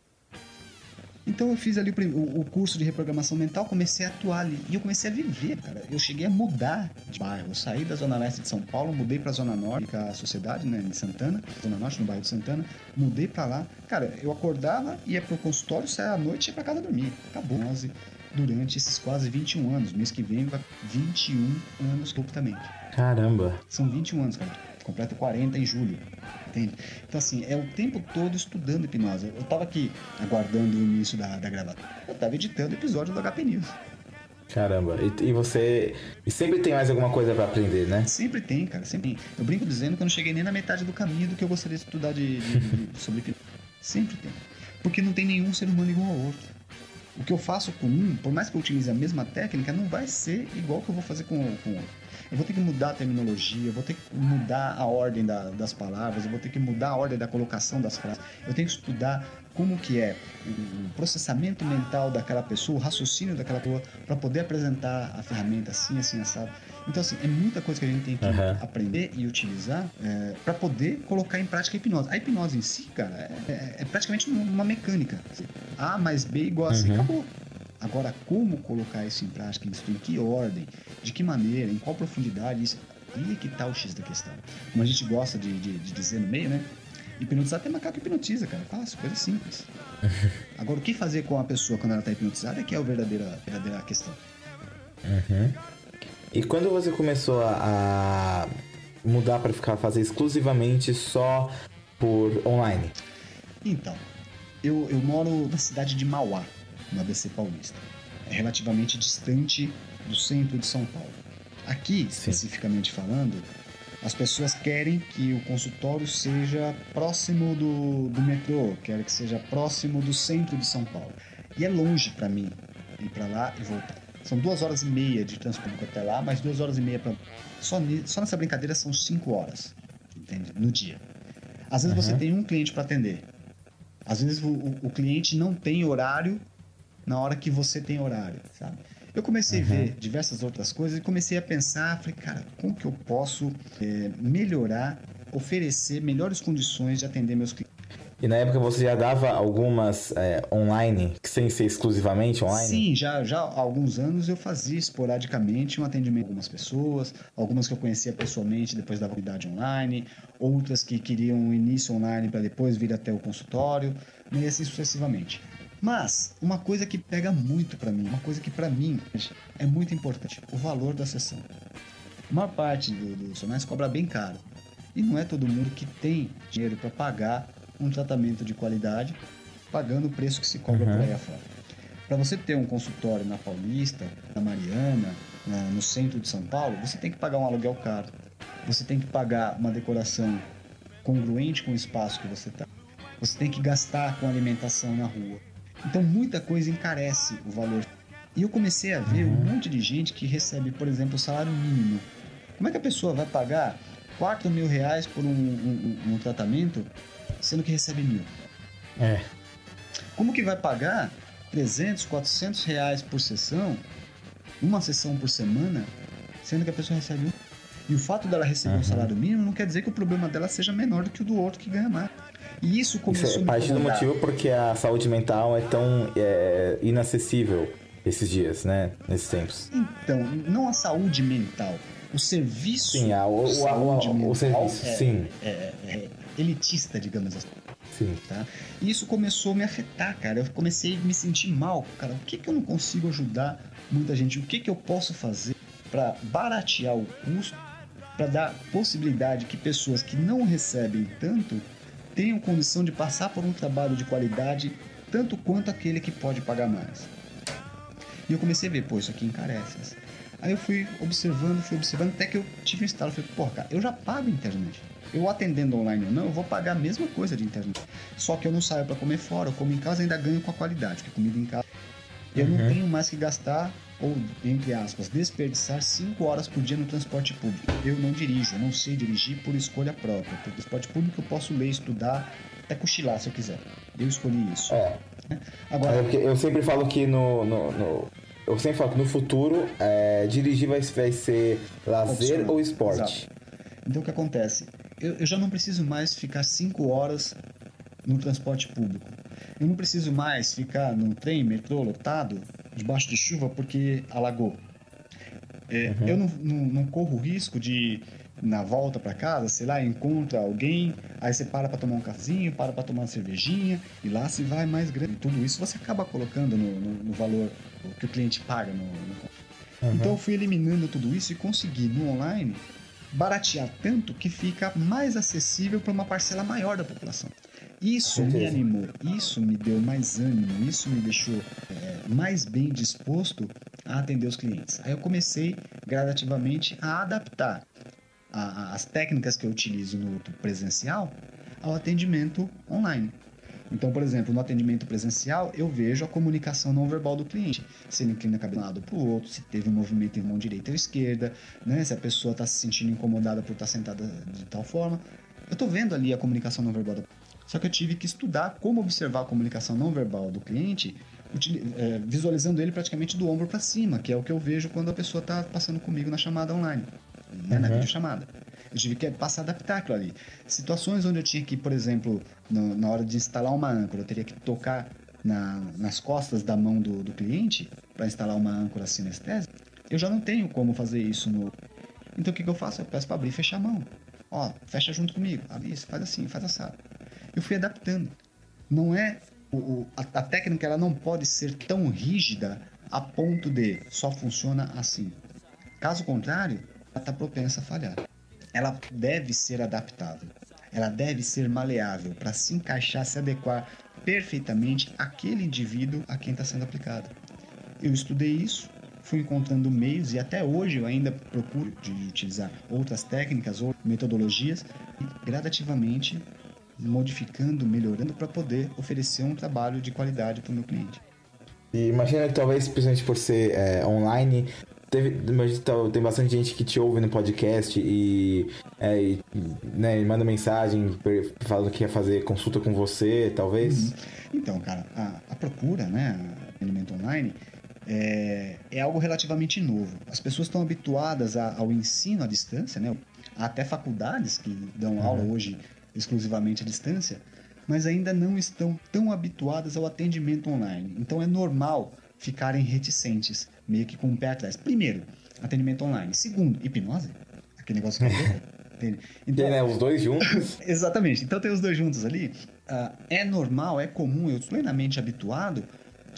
Então eu fiz ali o, o, curso de reprogramação mental, comecei a atuar ali. E eu comecei a viver, cara. Eu cheguei a mudar de bairro. Eu saí da Zona Leste de São Paulo, mudei pra Zona Norte, com a sociedade, né, em Santana, Zona Norte, no bairro de Santana. Mudei pra lá. Cara, eu acordava, ia pro consultório, saia à noite e ia pra casa dormir. Acabou. Durante esses quase 21 anos. Mês que vem vai 21 anos completamente. Caramba. São 21 anos, cara. Completo 40 em julho. Entende? Então, assim, é o tempo todo estudando hipnose. Eu tava aqui aguardando o início da, da gravação. Eu tava editando o episódio do HP News. Caramba, e, e, você. E sempre tem mais alguma coisa para aprender, né? Sempre tem, cara, sempre tem. Eu brinco dizendo que eu não cheguei nem na metade do caminho do que eu gostaria de estudar de, de, de sobre hipnose. Sempre tem. Porque não tem nenhum ser humano igual ao outro. O que eu faço com um, por mais que eu utilize a mesma técnica, não vai ser igual o que eu vou fazer com, com outro eu vou ter que mudar a terminologia, eu vou ter que mudar a ordem da, das palavras, eu vou ter que mudar a ordem da colocação das frases, eu tenho que estudar como que é o processamento mental daquela pessoa, o raciocínio daquela pessoa, para poder apresentar a ferramenta assim, assim, assado. Então, assim, é muita coisa que a gente tem que uhum. aprender e utilizar é, para poder colocar em prática a hipnose. A hipnose em si, cara, é, é, é praticamente uma mecânica. A mais B igual a C, uhum. acabou. Agora, como colocar isso em prática, em que ordem, de que maneira, em qual profundidade, isso, aí é que tá o X da questão. Como a gente gosta de, de, de dizer no meio, né? Hipnotizar até macaco hipnotiza, cara. Fácil, coisa simples. Agora, o que fazer com a pessoa quando ela tá hipnotizada é que é a verdadeira, verdadeira questão. Uhum. E quando você começou a mudar para ficar fazer exclusivamente só por online? Então, eu, eu moro na cidade de Mauá, no ABC Paulista. É relativamente distante do centro de São Paulo. Aqui, Sim. especificamente falando, as pessoas querem que o consultório seja próximo do, do metrô, querem que seja próximo do centro de São Paulo. E é longe para mim ir para lá e voltar. São duas horas e meia de transporte até lá, mais duas horas e meia para. Só, só nessa brincadeira são cinco horas, entende? No dia. Às vezes uhum. você tem um cliente para atender. Às vezes o, o, o cliente não tem horário na hora que você tem horário, sabe? Eu comecei uhum. a ver diversas outras coisas e comecei a pensar, falei, cara, como que eu posso é, melhorar, oferecer melhores condições de atender meus clientes? E na época você já dava algumas é, online, sem ser exclusivamente online? Sim, já, já há alguns anos eu fazia esporadicamente um atendimento com algumas pessoas, algumas que eu conhecia pessoalmente depois da validade online, outras que queriam um início online para depois vir até o consultório, e assim sucessivamente. Mas uma coisa que pega muito para mim, uma coisa que para mim é muito importante, o valor da sessão. A maior parte dos do profissionais cobra bem caro. E não é todo mundo que tem dinheiro para pagar um tratamento de qualidade pagando o preço que se cobra uhum. por aí afora. Para você ter um consultório na Paulista, na Mariana, na, no centro de São Paulo, você tem que pagar um aluguel caro. Você tem que pagar uma decoração congruente com o espaço que você está. Você tem que gastar com alimentação na rua. Então muita coisa encarece o valor. E eu comecei a ver um monte de gente que recebe, por exemplo, o salário mínimo. Como é que a pessoa vai pagar 4 mil reais por um, um, um, um tratamento sendo que recebe mil. É. Como que vai pagar 300, 400 reais por sessão, uma sessão por semana, sendo que a pessoa recebe um? E o fato dela receber uhum. um salário mínimo não quer dizer que o problema dela seja menor do que o do outro que ganha mais. E isso começou isso é parte do motivo porque a saúde mental é tão é, inacessível esses dias, né? Nesses tempos. Então, não a saúde mental. O serviço. Sim, a, o, saúde o, mental o serviço, é, sim. É, é, elitista, digamos assim. Sim. Tá? E isso começou a me afetar, cara. Eu comecei a me sentir mal, cara. O que, que eu não consigo ajudar muita gente? O que, que eu posso fazer para baratear o custo, para dar possibilidade que pessoas que não recebem tanto tenham condição de passar por um trabalho de qualidade tanto quanto aquele que pode pagar mais. E eu comecei a ver, pô, isso aqui encarece. Aí eu fui observando, fui observando, até que eu tive um estalo. Falei, pô, cara, eu já pago internet. Eu atendendo online ou não, eu vou pagar a mesma coisa de internet. Só que eu não saio para comer fora, eu como em casa ainda ganho com a qualidade, porque comida em casa. Eu uhum. não tenho mais que gastar, ou, entre aspas, desperdiçar 5 horas por dia no transporte público. Eu não dirijo, não sei dirigir por escolha própria. Por transporte público eu posso ler, estudar, até cochilar se eu quiser. Eu escolhi isso. É. Agora, é eu sempre falo que no, no, no, eu sempre falo que no futuro é, dirigir vai, vai ser lazer Opcional. ou esporte. Exato. Então o que acontece? Eu, eu já não preciso mais ficar 5 horas no transporte público. Eu não preciso mais ficar num trem, metrô lotado, debaixo de chuva porque alagou. É, uhum. Eu não, não, não, corro risco de, na volta para casa, sei lá, encontra alguém, aí você para para tomar um cafezinho, para para tomar uma cervejinha, e lá se vai mais grande. Tudo isso você acaba colocando no, no, no valor que o cliente paga no... Uhum. Então eu fui eliminando tudo isso e consegui no online baratear tanto que fica mais acessível para uma parcela maior da população. Isso me animou, isso me deu mais ânimo, isso me deixou é, mais bem disposto a atender os clientes. Aí eu comecei gradativamente a adaptar a, a, as técnicas que eu utilizo no presencial ao atendimento online. Então, por exemplo, no atendimento presencial, eu vejo a comunicação não verbal do cliente. Se ele inclina a cabeça de um lado para o outro, se teve um movimento em mão direita ou esquerda, né? se a pessoa está se sentindo incomodada por estar tá sentada de tal forma. Eu estou vendo ali a comunicação não verbal do Só que eu tive que estudar como observar a comunicação não verbal do cliente, é, visualizando ele praticamente do ombro para cima, que é o que eu vejo quando a pessoa está passando comigo na chamada online, né? uhum. na videochamada. Eu tive que passar a adaptar aquilo ali. Situações onde eu tinha que, por exemplo, no, na hora de instalar uma âncora, eu teria que tocar na, nas costas da mão do, do cliente para instalar uma âncora sinestésica. Eu já não tenho como fazer isso no. Então o que, que eu faço? Eu peço para abrir e fechar a mão. Ó, fecha junto comigo. Abre isso, faz assim, faz assado. Eu fui adaptando. Não é. O, o a, a técnica ela não pode ser tão rígida a ponto de só funciona assim. Caso contrário, ela está propensa a falhar ela deve ser adaptável. Ela deve ser maleável para se encaixar, se adequar perfeitamente àquele indivíduo a quem está sendo aplicada. Eu estudei isso, fui encontrando meios e até hoje eu ainda procuro de utilizar outras técnicas ou metodologias e gradativamente modificando, melhorando para poder oferecer um trabalho de qualidade para o meu cliente. E imagina que talvez, principalmente por ser é, online, Teve, tem bastante gente que te ouve no podcast e, é, e né, manda mensagem falando que ia fazer consulta com você, talvez. Uhum. Então, cara, a, a procura, né, alimento online, é, é algo relativamente novo. As pessoas estão habituadas a, ao ensino à distância, né? Há até faculdades que dão uhum. aula hoje exclusivamente à distância, mas ainda não estão tão habituadas ao atendimento online. Então é normal ficarem reticentes, meio que com o pé atrás. Primeiro, atendimento online. Segundo, hipnose. Aquele negócio que eu Então, tem, né, os dois juntos. exatamente. Então tem os dois juntos ali. Uh, é normal, é comum, eu estou plenamente habituado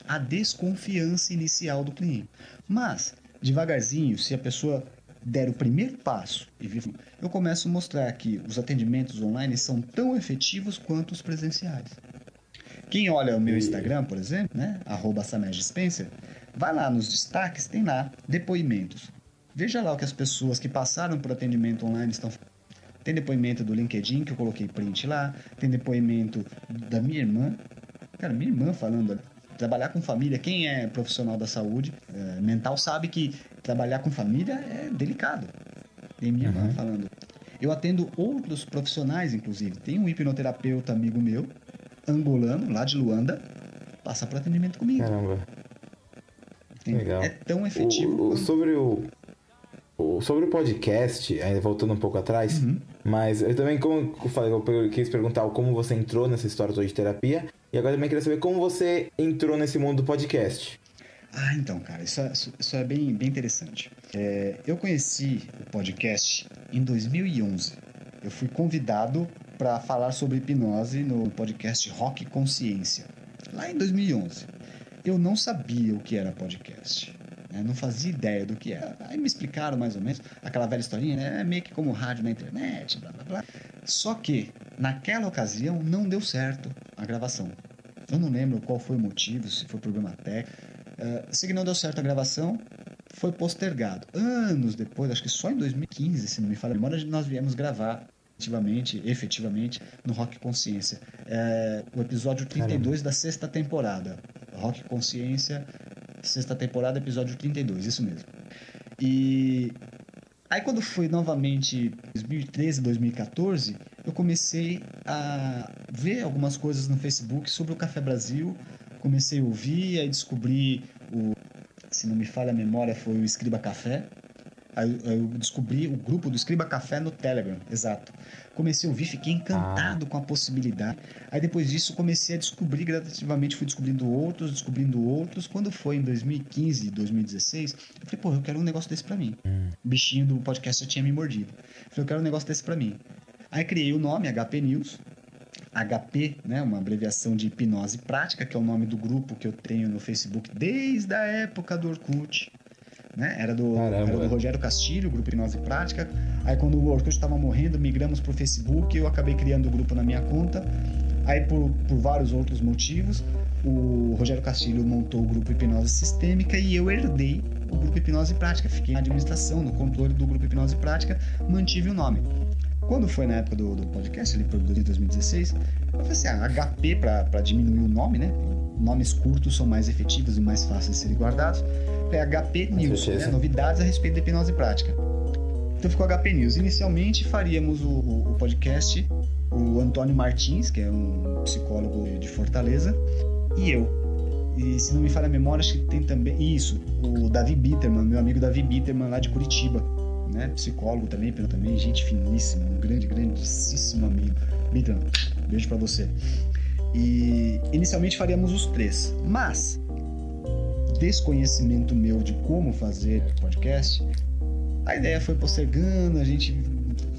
à desconfiança inicial do cliente. Mas, devagarzinho, se a pessoa der o primeiro passo e vir, eu começo a mostrar que os atendimentos online são tão efetivos quanto os presenciais. Quem olha o meu Instagram, por exemplo, né, arroba Spencer, vai lá nos destaques, tem lá depoimentos. Veja lá o que as pessoas que passaram por atendimento online estão Tem depoimento do LinkedIn, que eu coloquei print lá. Tem depoimento da minha irmã. Cara, minha irmã falando trabalhar com família, quem é profissional da saúde é, mental sabe que trabalhar com família é delicado. Tem minha uhum. irmã falando. Eu atendo outros profissionais, inclusive. Tem um hipnoterapeuta amigo meu, angolano, lá de Luanda, passa por atendimento comigo. Caramba. Legal. É tão efetivo. O, o, sobre o, o, sobre o podcast, voltando um pouco atrás, uhum. mas eu também, como eu falei, eu quis perguntar como você entrou nessa história toda de terapia, e agora também queria saber como você entrou nesse mundo do podcast. Ah, então, cara, isso é, isso é bem, bem interessante. É, eu conheci o podcast em 2011. Eu fui convidado para falar sobre hipnose no podcast Rock Consciência, lá em 2011. Eu não sabia o que era podcast. Né? Não fazia ideia do que era. Aí me explicaram mais ou menos aquela velha historinha, né? É meio que como rádio na internet, blá blá blá. Só que, naquela ocasião, não deu certo a gravação. Eu não lembro qual foi o motivo, se foi problema técnico. Uh, se que não deu certo a gravação, foi postergado. Anos depois, acho que só em 2015, se não me falha a memória, nós viemos gravar efetivamente, efetivamente no Rock Consciência. É, o episódio 32 Caramba. da sexta temporada. Rock Consciência, sexta temporada, episódio 32, isso mesmo. E aí quando foi novamente 2013, 2014, eu comecei a ver algumas coisas no Facebook sobre o Café Brasil, comecei a ouvir, aí descobri o se não me falha a memória foi o Escriba Café, Aí eu descobri o grupo do Escriba Café no Telegram, exato. Comecei a ouvir, fiquei encantado ah. com a possibilidade. Aí depois disso comecei a descobrir gradativamente, fui descobrindo outros, descobrindo outros. Quando foi em 2015, 2016, eu falei, pô, eu quero um negócio desse pra mim. Hum. O bichinho do podcast já tinha me mordido. Eu falei, eu quero um negócio desse pra mim. Aí criei o nome, HP News. HP, né, uma abreviação de hipnose prática, que é o nome do grupo que eu tenho no Facebook desde a época do Orkut né? Era do, era do Rogério Castilho, grupo Hipnose Prática. Aí quando o Orkut estava morrendo, migramos para o Facebook, eu acabei criando o grupo na minha conta. Aí por, por vários outros motivos, o Rogério Castilho montou o grupo Hipnose Sistêmica e eu herdei o grupo Hipnose Prática. Fiquei na administração, no controle do grupo Hipnose Prática, mantive o nome. Quando foi na época do, do podcast, ali por 2016, eu falei assim, ah, HP para diminuir o nome, né? Nomes curtos são mais efetivos e mais fáceis de serem guardados. É HP News, né? novidades a respeito da hipnose prática. Então ficou HP News. Inicialmente faríamos o, o, o podcast, o Antônio Martins, que é um psicólogo de Fortaleza, e eu. E se não me falha a memória, acho que tem também. Isso, o Davi Bitterman, meu amigo Davi Bitterman lá de Curitiba. Né? Psicólogo também, também, gente finíssima, um grande, grandíssimo amigo. Bitterman, beijo para você. E inicialmente faríamos os três, mas desconhecimento meu de como fazer podcast, a ideia foi postergando, a gente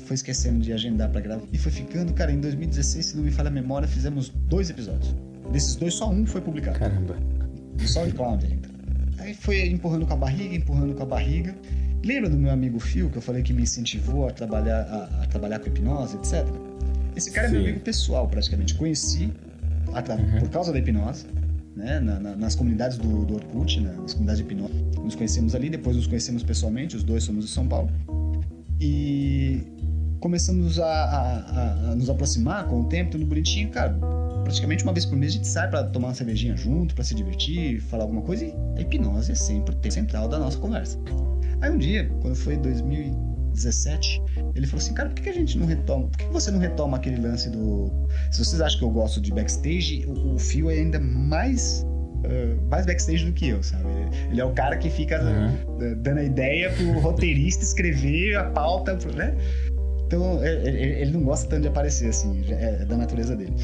foi esquecendo de agendar para gravar e foi ficando, cara, em 2016, se não me falha a memória, fizemos dois episódios. Desses dois, só um foi publicado. Caramba. Só de Cloud ainda. Aí foi empurrando com a barriga, empurrando com a barriga. Lembra do meu amigo Phil, que eu falei que me incentivou a trabalhar, a, a trabalhar com hipnose, etc? Esse cara Sim. é meu amigo pessoal, praticamente. Conheci uhum. por causa da hipnose né, na, na, nas comunidades do, do Orkut, né, nas comunidades de hipnose. Nos conhecemos ali, depois nos conhecemos pessoalmente, os dois somos de São Paulo. E começamos a, a, a nos aproximar com o tempo, tudo bonitinho, cara. Praticamente uma vez por mês a gente sai para tomar uma cervejinha junto, para se divertir, falar alguma coisa, e a hipnose é sempre o tema central da nossa conversa. Aí um dia, quando foi 2017, ele falou assim, cara, por que a gente não retoma? Por que você não retoma aquele lance do. Se vocês acham que eu gosto de backstage, o, o fio é ainda mais uh, mais backstage do que eu, sabe? Ele é o cara que fica uhum. dando a ideia pro roteirista escrever a pauta, né? Então, ele, ele não gosta tanto de aparecer, assim, é da natureza dele.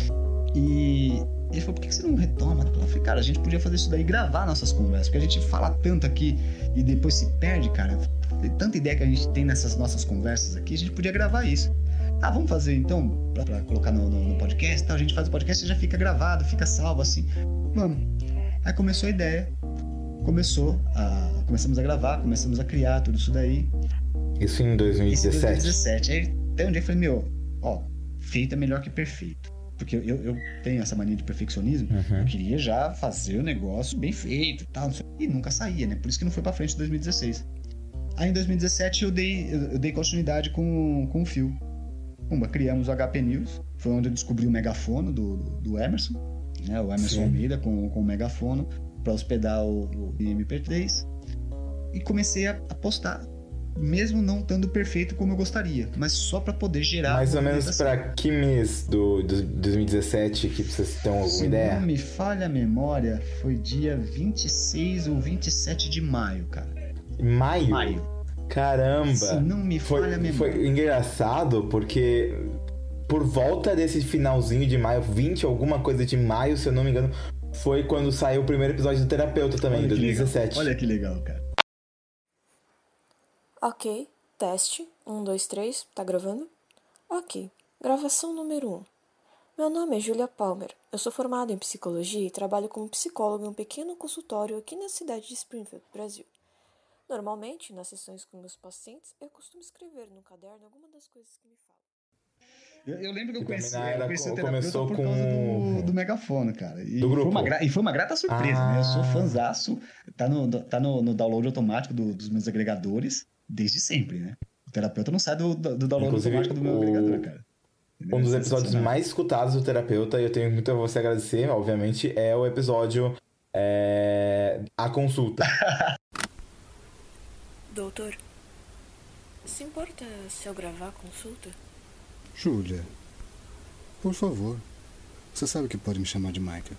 E ele falou, por que você não retoma? Eu falei, cara, a gente podia fazer isso daí, gravar nossas conversas, porque a gente fala tanto aqui e depois se perde, cara. Tanta ideia que a gente tem nessas nossas conversas aqui, a gente podia gravar isso. Ah, vamos fazer então, pra, pra colocar no, no, no, podcast, tá? a gente faz o podcast e já fica gravado, fica salvo assim. Vamos. Aí começou a ideia, começou a. Começamos a gravar, começamos a criar tudo isso daí. Isso em 2017. Isso em 2017. Aí até um dia eu falei, meu, ó, feito é melhor que perfeito. Porque eu, eu tenho essa mania de perfeccionismo. Uhum. Eu queria já fazer o negócio bem feito e tal. E nunca saía, né? Por isso que não foi pra frente em 2016. Aí em 2017 eu dei, eu dei continuidade com, com o fio. Uma, criamos o HP News. Foi onde eu descobri o megafono do, do Emerson. Né? O Emerson Sim. Almeida com, com o megafono. para hospedar o, o MP3. E comecei a, a postar mesmo não estando perfeito como eu gostaria, mas só para poder gerar. Mais ou menos para que mês do, do 2017 que vocês têm alguma Se ideia? Se não me falha a memória, foi dia 26 ou 27 de maio, cara. Maio? Maio. Caramba! Se não me falha foi, a memória. Foi engraçado porque por volta desse finalzinho de maio, 20 alguma coisa de maio, se eu não me engano, foi quando saiu o primeiro episódio do Terapeuta também, em 2017. Olha que legal, cara. Ok, teste. Um, dois, três. Tá gravando? Ok, gravação número um. Meu nome é Julia Palmer. Eu sou formada em psicologia e trabalho como psicóloga em um pequeno consultório aqui na cidade de Springfield, Brasil. Normalmente, nas sessões com meus pacientes, eu costumo escrever no caderno alguma das coisas que me falam. Eu, eu lembro que eu conheci, eu conheci o terapeuta por com... causa do, do megafone, cara. E, do grupo. Foi uma, e foi uma grata surpresa, ah. né? Eu sou ah. fanzaço. Tá no, tá no, no download automático do, dos meus agregadores desde sempre, né? O terapeuta não sai do, do download Inclusive, automático do meu o... agregador, cara. Um dos episódios mais escutados do terapeuta, e eu tenho muito a você agradecer, obviamente, é o episódio é... A Consulta. Doutor, se importa se eu gravar a consulta? Júlia, por favor. Você sabe que pode me chamar de Michael.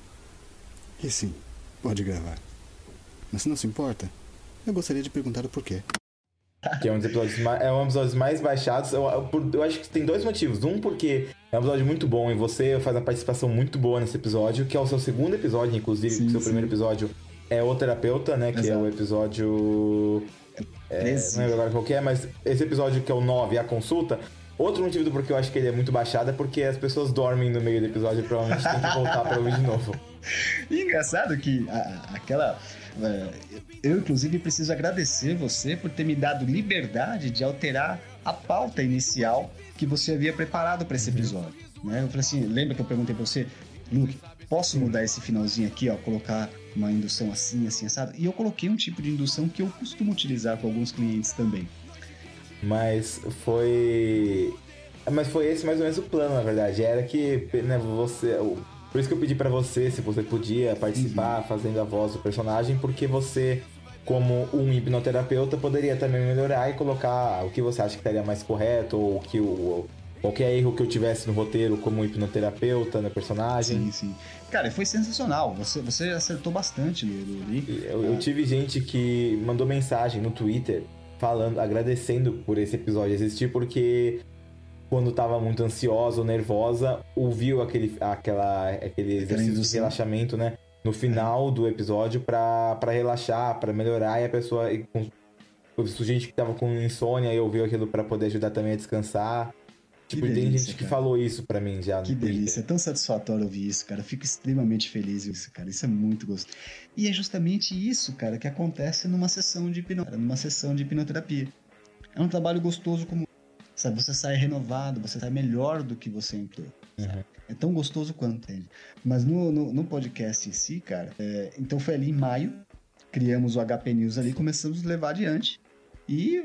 E sim, pode gravar. Mas se não se importa, eu gostaria de perguntar o porquê. Que é um dos episódios mais, é um episódios mais baixados. Eu, eu, eu, acho que tem dois motivos. Um, porque é um episódio muito bom e você faz uma participação muito boa nesse episódio, que é o seu segundo episódio, inclusive, sim, o seu sim. primeiro episódio é o terapeuta, né? Que Exato. é o episódio. É, não lembro agora qual é, mas esse episódio que é o 9, a consulta. Outro motivo do porquê eu acho que ele é muito baixado é porque as pessoas dormem no meio do episódio e provavelmente tem que voltar pra ouvir de novo. E engraçado que a, aquela é, eu, inclusive, preciso agradecer você por ter me dado liberdade de alterar a pauta inicial que você havia preparado para esse uhum. episódio. Né? Eu falei assim: lembra que eu perguntei para você, Luke, posso mudar esse finalzinho aqui, ó, colocar uma indução assim, assim, assado? E eu coloquei um tipo de indução que eu costumo utilizar com alguns clientes também. Mas foi. Mas foi esse mais ou menos o plano, na verdade. Era que né, você. Por isso que eu pedi para você se você podia participar uhum. fazendo a voz do personagem, porque você, como um hipnoterapeuta, poderia também melhorar e colocar o que você acha que estaria mais correto, ou que o. Qualquer erro que eu tivesse no roteiro como hipnoterapeuta no personagem. Sim, sim. Cara, foi sensacional. Você, você acertou bastante ali. Eu, eu tive gente que mandou mensagem no Twitter falando, agradecendo por esse episódio existir, porque quando tava muito ansiosa ou nervosa, ouviu aquele, aquela, aquele exercício de relaxamento, né? No final do episódio para relaxar, para melhorar e a pessoa. Com, gente que tava com insônia e ouviu aquilo para poder ajudar também a descansar. Tipo, delícia, tem gente cara. que falou isso para mim já. Que delícia, é tão satisfatório ouvir isso, cara. Fico extremamente feliz com isso, cara. Isso é muito gostoso. E é justamente isso, cara, que acontece numa sessão de hipnoterapia, numa sessão de hipnoterapia. É um trabalho gostoso como Sabe, você sai renovado, você sai melhor do que você entrou. Uhum. É tão gostoso quanto, entende? Mas no, no, no podcast em si, cara, é, então foi ali em maio, criamos o HP News ali, começamos a levar adiante. E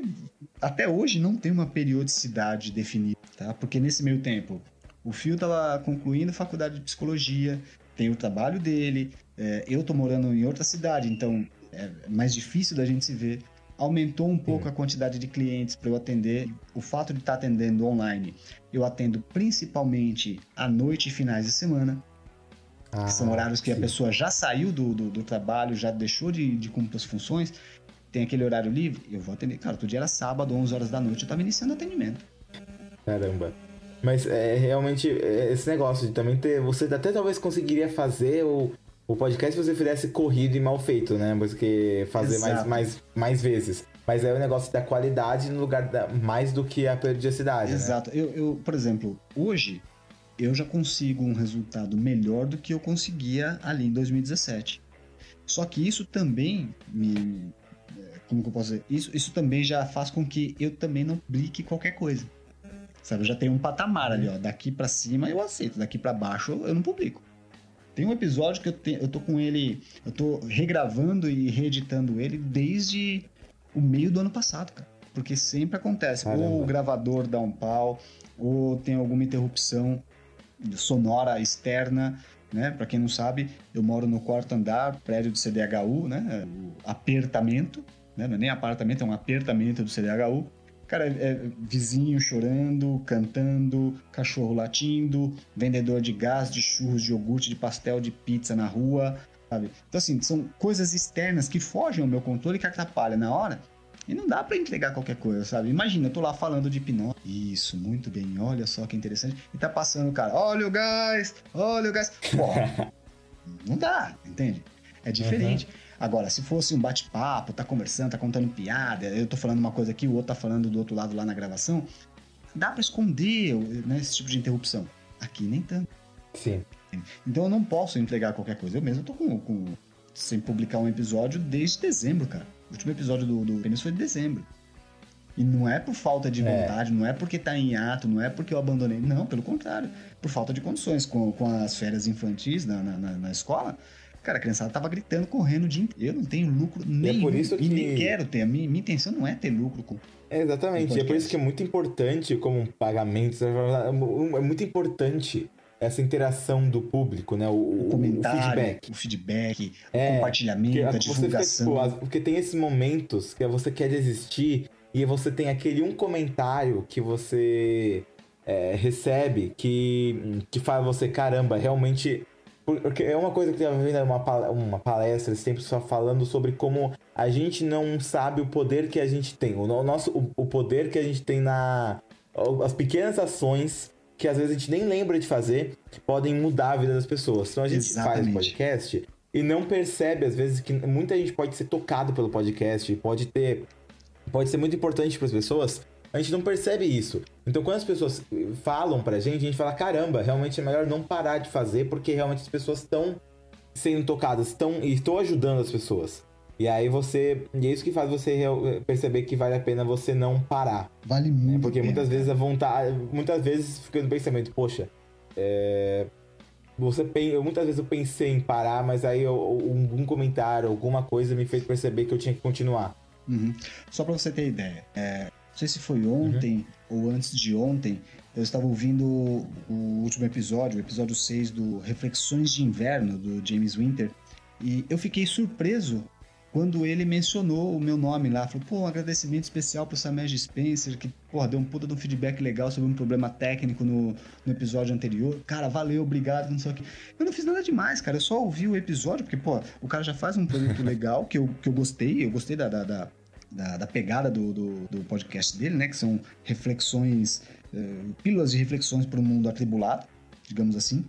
até hoje não tem uma periodicidade definida, tá? Porque nesse meio tempo, o Fio estava concluindo a faculdade de psicologia, tem o trabalho dele, é, eu tô morando em outra cidade, então é mais difícil da gente se ver aumentou um pouco a quantidade de clientes para eu atender. O fato de estar tá atendendo online, eu atendo principalmente à noite e finais de semana. Ah, são horários que sim. a pessoa já saiu do, do, do, trabalho, já deixou de, de cumprir as funções, tem aquele horário livre, eu vou atender. Cara, outro dia era sábado, 11 horas da noite, eu tava iniciando atendimento. Caramba. Mas é realmente é, esse negócio de também ter. Você até talvez conseguiria fazer o, o podcast se você fizesse corrido e mal feito, né? Porque fazer mais, mais, mais vezes. Mas é o negócio da qualidade no lugar da, mais do que a periodicidade. Né? Exato. Né? Eu, eu, por exemplo, hoje eu já consigo um resultado melhor do que eu conseguia ali em 2017. Só que isso também me. Como que eu posso dizer? Isso, isso também já faz com que eu também não publique qualquer coisa. Sabe, eu já tenho um patamar ali, ó. Daqui para cima eu aceito, daqui para baixo eu não publico. Tem um episódio que eu, te, eu tô com ele, eu tô regravando e reeditando ele desde o meio do ano passado, cara. Porque sempre acontece. Caramba. Ou o gravador dá um pau, ou tem alguma interrupção sonora externa, né? Para quem não sabe, eu moro no quarto andar, prédio do CDHU, né? O apertamento, né? Não é nem apartamento, é um apertamento do CDHU. Cara, é, é vizinho chorando, cantando, cachorro latindo, vendedor de gás, de churros, de iogurte, de pastel, de pizza na rua, sabe? Então, assim, são coisas externas que fogem ao meu controle que atrapalham na hora. E não dá para entregar qualquer coisa, sabe? Imagina, eu tô lá falando de hipnose. Isso, muito bem, olha só que interessante. E tá passando o cara, olha o gás, olha o gás. Pô, não dá, entende? É diferente. Uhum. Agora, se fosse um bate-papo, tá conversando, tá contando piada, eu tô falando uma coisa aqui, o outro tá falando do outro lado lá na gravação, dá para esconder né, esse tipo de interrupção. Aqui nem tanto. Sim. Então eu não posso entregar qualquer coisa. Eu mesmo tô com, com sem publicar um episódio desde dezembro, cara. O último episódio do, do Pênis foi de dezembro. E não é por falta de é. vontade, é. não é porque tá em ato, não é porque eu abandonei. Não, pelo contrário. Por falta de condições. Com, com as férias infantis na, na, na escola, Cara, a criançada tava gritando, correndo o dia inteiro. Eu não tenho lucro nenhum. É por isso que... E nem quero ter. A minha, minha intenção não é ter lucro com. É exatamente. É por isso que é muito importante, como um pagamento, é muito importante essa interação do público, né? O, o comentário, o feedback. O feedback, é, o compartilhamento, a divulgação. Fica, tipo, porque tem esses momentos que você quer desistir e você tem aquele um comentário que você é, recebe que, que faz você, caramba, realmente porque é uma coisa que eu vendo uma, uma palestra sempre só falando sobre como a gente não sabe o poder que a gente tem. O nosso o, o poder que a gente tem na. As pequenas ações que às vezes a gente nem lembra de fazer podem mudar a vida das pessoas. Então a gente Exatamente. faz podcast e não percebe, às vezes, que muita gente pode ser tocado pelo podcast, pode ter. Pode ser muito importante para as pessoas, a gente não percebe isso. Então, quando as pessoas falam pra gente, a gente fala: caramba, realmente é melhor não parar de fazer, porque realmente as pessoas estão sendo tocadas, estão e estou ajudando as pessoas. E aí você. E é isso que faz você perceber que vale a pena você não parar. Vale muito. Porque muitas vezes a vontade. Muitas vezes fica no pensamento, poxa, é, você muitas vezes eu pensei em parar, mas aí algum comentário, alguma coisa me fez perceber que eu tinha que continuar. Uhum. Só para você ter ideia, é, não sei se foi ontem uhum. ou antes de ontem, eu estava ouvindo o último episódio, o episódio 6 do Reflexões de Inverno, do James Winter, e eu fiquei surpreso quando ele mencionou o meu nome lá. Falou, pô, um agradecimento especial pro Samed Spencer, que, porra, deu um puta de um feedback legal sobre um problema técnico no, no episódio anterior. Cara, valeu, obrigado, não sei o que. Eu não fiz nada demais, cara. Eu só ouvi o episódio, porque, pô, o cara já faz um produto legal, que eu, que eu gostei. Eu gostei da, da, da da, da pegada do, do, do, podcast dele, né? Que são reflexões, uh, pílulas de reflexões para o mundo atribulado, digamos assim.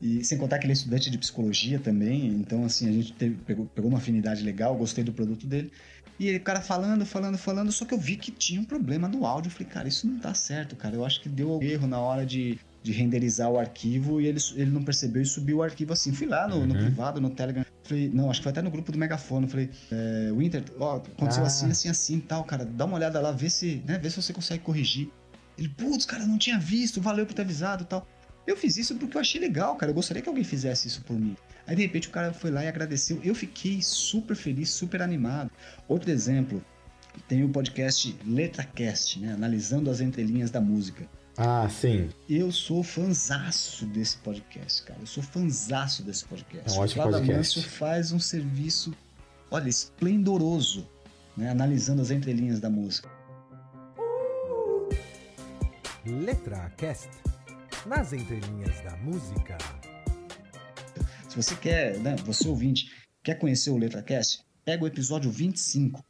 E sem contar que ele é estudante de psicologia também, então assim, a gente teve, pegou, pegou uma afinidade legal, gostei do produto dele. E ele, o cara falando, falando, falando, só que eu vi que tinha um problema no áudio. Eu falei, cara, isso não tá certo, cara. Eu acho que deu erro na hora de, de renderizar o arquivo e ele, ele não percebeu e subiu o arquivo assim. Fui lá no, uhum. no privado, no Telegram. Falei, não, acho que foi até no grupo do Megafone. Falei, é, Winter, ó, aconteceu ah. assim, assim, assim e tal, cara. Dá uma olhada lá, vê se, né, vê se você consegue corrigir. Ele, putz, cara, não tinha visto, valeu por ter avisado e tal. Eu fiz isso porque eu achei legal, cara. Eu gostaria que alguém fizesse isso por mim. Aí de repente o cara foi lá e agradeceu. Eu fiquei super feliz, super animado. Outro exemplo, tem o podcast LetraCast, né? Analisando as entrelinhas da música. Ah, sim. Eu sou fanzaço desse podcast, cara. Eu sou fanzaço desse podcast. É um ótimo o. Manso faz um serviço, olha, esplendoroso, né? Analisando as entrelinhas da música. Letra Cast. Nas entrelinhas da música. Se você quer, né, você ouvinte, quer conhecer o LetraCast, pega o episódio 25,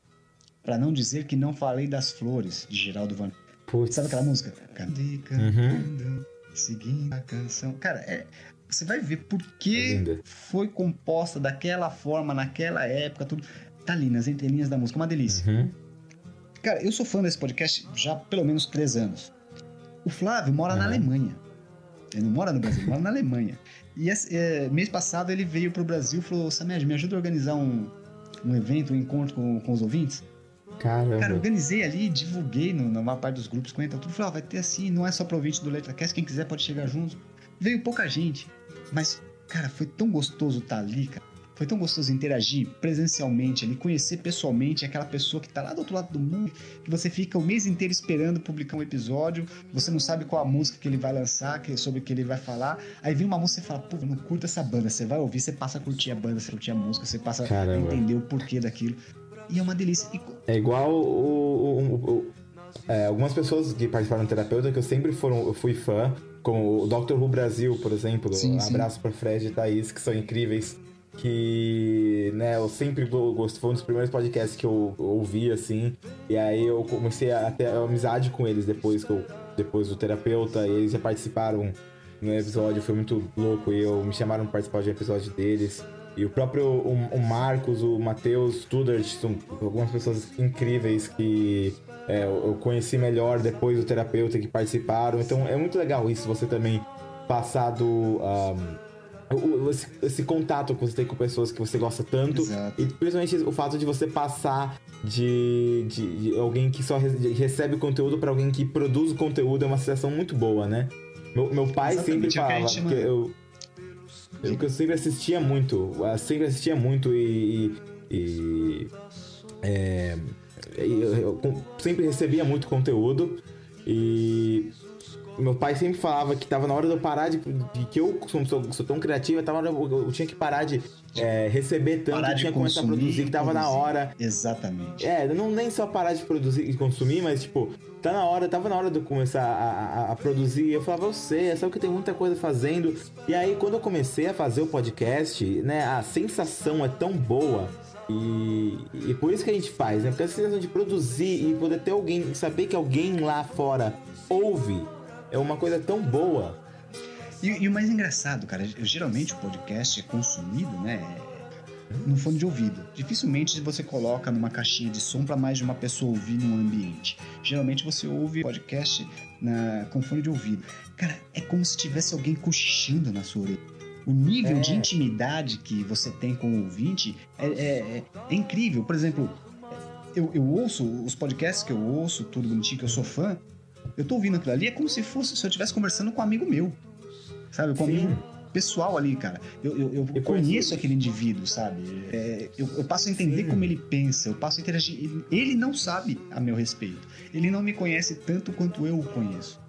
para não dizer que não falei das flores, de Geraldo Van. Putz. Sabe aquela música? Cadê cantando, seguindo a canção. Cara, é, você vai ver por É que linda. foi composta daquela forma, naquela época, tudo. Tá ali nas entrelinhas da música, uma delícia. Uhum. Cara, eu sou fã desse podcast já há pelo menos três anos. O Flávio mora na Uhum. Alemanha. Ele não mora no Brasil, mora na Alemanha. E esse, é, mês passado ele veio pro Brasil e falou: Samed, me ajuda a organizar um, um evento, um encontro com, com os ouvintes. Caramba. Cara, organizei ali, divulguei no, na maior parte dos grupos, comenta tudo. Falei, ó, vai ter assim, não é só pro ouvinte do LetraCast, quem quiser pode chegar junto. Veio pouca gente, mas, cara, foi tão gostoso estar ali, cara. Foi tão gostoso interagir presencialmente ali, conhecer pessoalmente aquela pessoa que tá lá do outro lado do mundo, que você fica o mês inteiro esperando publicar um episódio, você não sabe qual a música que ele vai lançar, que, sobre o que ele vai falar. Aí vem uma música e fala, pô, não curto essa banda. Você vai ouvir, você passa a curtir a banda, você curtir a música, você passa a Caramba. entender o porquê daquilo. E é uma delícia. E É igual o, o- o- é, algumas pessoas que participaram do terapeuta que eu sempre foram, eu fui fã, como o Dr. Who Brasil, por exemplo. Sim, sim. Abraço pra Fred e Thaís, que são incríveis. Que, né, eu sempre go- gosto, foi um dos primeiros podcasts que eu ouvi, assim. E aí eu comecei a ter amizade com eles depois, que eu, depois do terapeuta, e eles já participaram no episódio, foi muito louco. E eu me chamaram pra participar de um episódio deles. E o próprio o, o Marcos, o Matheus Tudor, são algumas pessoas incríveis que é, eu conheci melhor depois do terapeuta que participaram. Então é muito legal isso, você também passar do. o- esse, esse contato que você tem com pessoas que você gosta tanto. Exato. E principalmente o fato de você passar de, de, de alguém que só recebe conteúdo pra alguém que produz o conteúdo é uma sensação muito boa, né? Meu, meu pai Exatamente, sempre é o que falava eu, eu, que eu sempre assistia muito, sempre assistia muito e. e- é, eu, eu sempre recebia muito conteúdo e meu pai sempre falava que tava na hora de eu parar de, de que eu sou, sou- tão criativo, tava na eu, eu tinha que parar de é, receber tanto, Parar tinha que começar a produzir, que tava na produzir. hora. Exatamente. É, não nem só parar de produzir e consumir, mas tipo, tá na hora, tava na hora de eu começar a, a- a produzir. E eu falava, eu sei, é só que tem muita coisa fazendo. E aí, quando eu comecei a fazer o podcast, né, a sensação é tão boa. E, e por isso que a gente faz, né? Porque a sensação de produzir e poder ter alguém, saber que alguém lá fora ouve, é uma coisa tão boa. E, e o mais engraçado, cara, geralmente o podcast é consumido, né? No fone de ouvido. Dificilmente você coloca numa caixinha de som para mais de uma pessoa ouvir num ambiente. Geralmente você ouve podcast na, com fone de ouvido. Cara, é como se tivesse alguém cochichando na sua orelha. O nível É. de intimidade que você tem com o ouvinte é, é- é- é incrível. Por exemplo, eu, eu ouço os podcasts que eu ouço, tudo bonitinho, que eu sou fã. Eu tô ouvindo aquilo ali, é como se fosse se eu estivesse conversando com um amigo meu. Sabe? Com um Sim. amigo pessoal ali, cara. Eu, eu, eu Eu conheço aquele indivíduo, sabe? É, eu, eu passo a entender Sim. como ele pensa, eu passo a interagir. Ele, ele não sabe a meu respeito. Ele não me conhece tanto quanto eu o conheço.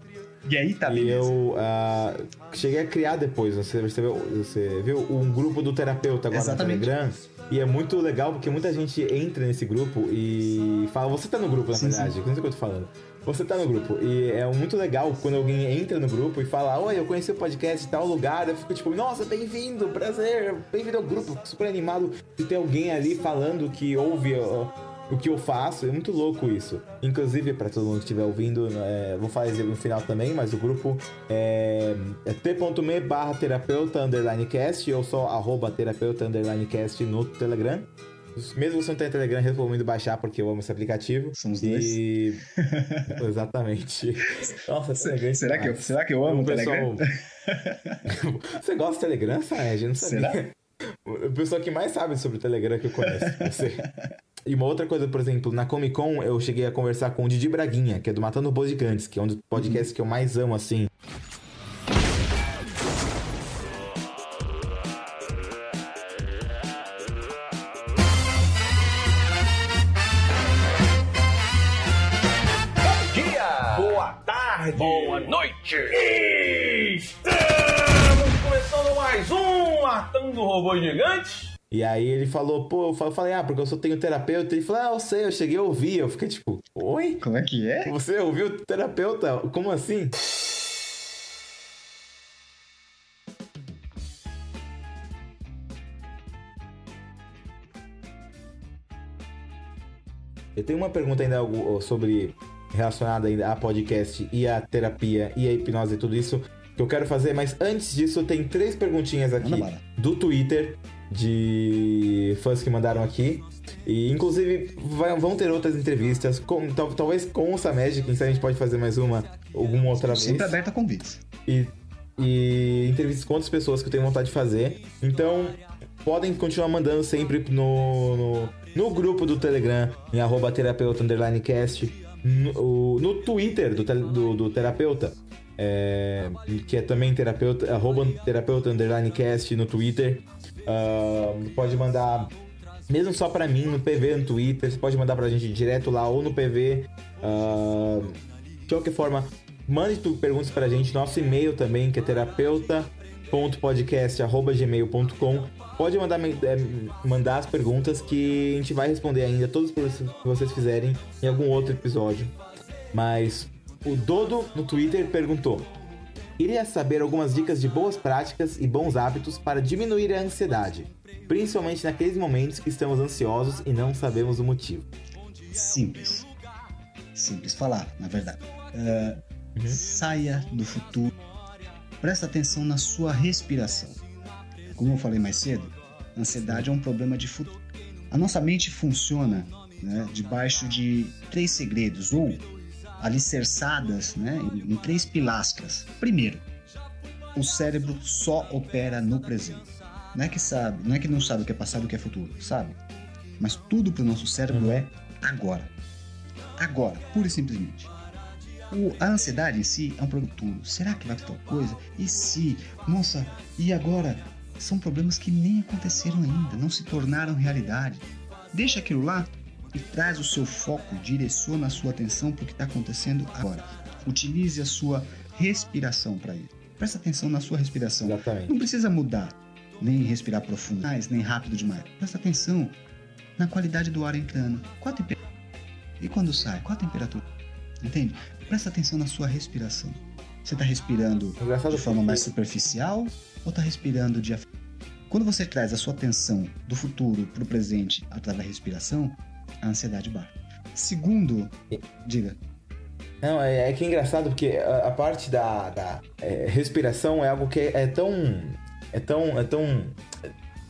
E aí tá e beleza. eu ah, cheguei a criar depois, você, você, viu, você viu um grupo do terapeuta agora Exatamente. no Telegram. E é muito legal porque muita gente entra nesse grupo e fala, você tá no grupo, na Sim, verdade, não sei o que eu tô falando. Você tá no grupo. E é muito legal quando alguém entra no grupo e fala, oi, eu conheci o podcast em tal lugar. Eu fico tipo, nossa, bem-vindo, prazer, bem-vindo ao grupo. Fico super animado de ter alguém ali falando que ouve o que eu faço. É muito louco isso. Inclusive, pra todo mundo que estiver ouvindo, é, vou fazer no final também, mas o grupo é, é t.me barra terapeuta underline cast ou só arroba terapeuta underline cast no Telegram. Mesmo você não tem Telegram, recomendo baixar porque eu amo esse aplicativo. São os E... Exatamente. Nossa, Telegram. Será que, eu, será que eu amo o Telegram? Você gosta do Telegram, Saed? Eu não sabia. Será? O pessoal que mais sabe sobre o Telegram que eu conheço. Você. E uma outra coisa, por exemplo, na Comic Con eu cheguei a conversar com o Didi Braguinha, que é do Matando Robôs Gigantes, que é um dos podcasts que eu mais amo, assim. tarde. Boa noite. Estamos começando mais um Matando Robô Gigante. E aí ele falou, pô, eu falei, ah, porque eu só tenho terapeuta. Ele falou, ah, eu sei, eu cheguei a ouvir. Eu fiquei tipo, oi? Como é que é? Você ouviu terapeuta? Como assim? Eu tenho uma pergunta ainda sobre relacionada ainda a podcast e a terapia e a hipnose e tudo isso que eu quero fazer, mas antes disso tem três perguntinhas aqui do Twitter de fãs que mandaram aqui. E inclusive vai, vão ter outras entrevistas, com, tal, talvez com o Samed, quem sabe a gente pode fazer mais uma alguma outra vez. Sempre aberta a convites. E, e entrevistas com outras pessoas que eu tenho vontade de fazer. Então, podem continuar mandando sempre no, no, no grupo do Telegram, em arroba terapeuta cast, no, no Twitter do, do, do terapeuta. É, que é também terapeuta, arroba terapeuta underline no Twitter. Uh, pode mandar, mesmo só para mim, no PV no Twitter. Você pode mandar pra gente direto lá ou no PV. Uh, de qualquer forma, mande tu, perguntas pra gente. Nosso e-mail também, que é terapeuta.podcast.gmail.com. Pode mandar, é, mandar as perguntas que a gente vai responder ainda, todas que vocês fizerem em algum outro episódio. Mas o Dodo no Twitter perguntou: Iria saber algumas dicas de boas práticas e bons hábitos para diminuir a ansiedade, principalmente naqueles momentos que estamos ansiosos e não sabemos o motivo. Simples. Simples falar, na verdade. Uh, uhum. Saia do futuro. Presta atenção na sua respiração. Como eu falei mais cedo, ansiedade é um problema de futuro. A nossa mente funciona né, debaixo de três segredos ou alicerçadas né, em, três pilastras. Primeiro, o cérebro só opera no presente. Não é que sabe, não é que não sabe o que é passado e o que é futuro, sabe? Mas tudo para o nosso cérebro é agora. Agora, pura e simplesmente. O, a ansiedade em si é um produto. Será que vai ter tal coisa? E se? Nossa, e agora? São problemas que nem aconteceram ainda, não se tornaram realidade. Deixa aquilo lá e traz o seu foco, direciona a sua atenção para o que está acontecendo agora. Utilize a sua respiração para isso. Presta atenção na sua respiração. Exatamente. Não precisa mudar, nem respirar profundo, nem rápido demais. Presta atenção na qualidade do ar entrando. Qual a temperatura? E quando sai, qual a temperatura? Entende? Presta atenção na sua respiração. Você está respirando de forma mais superficial ou está respirando de quando você traz a sua atenção do futuro para o presente através da respiração, a ansiedade baixa. Segundo, diga. Não, é, é, que é engraçado porque a, a parte da, da é, respiração é algo que é, é, tão. É tão. É tão.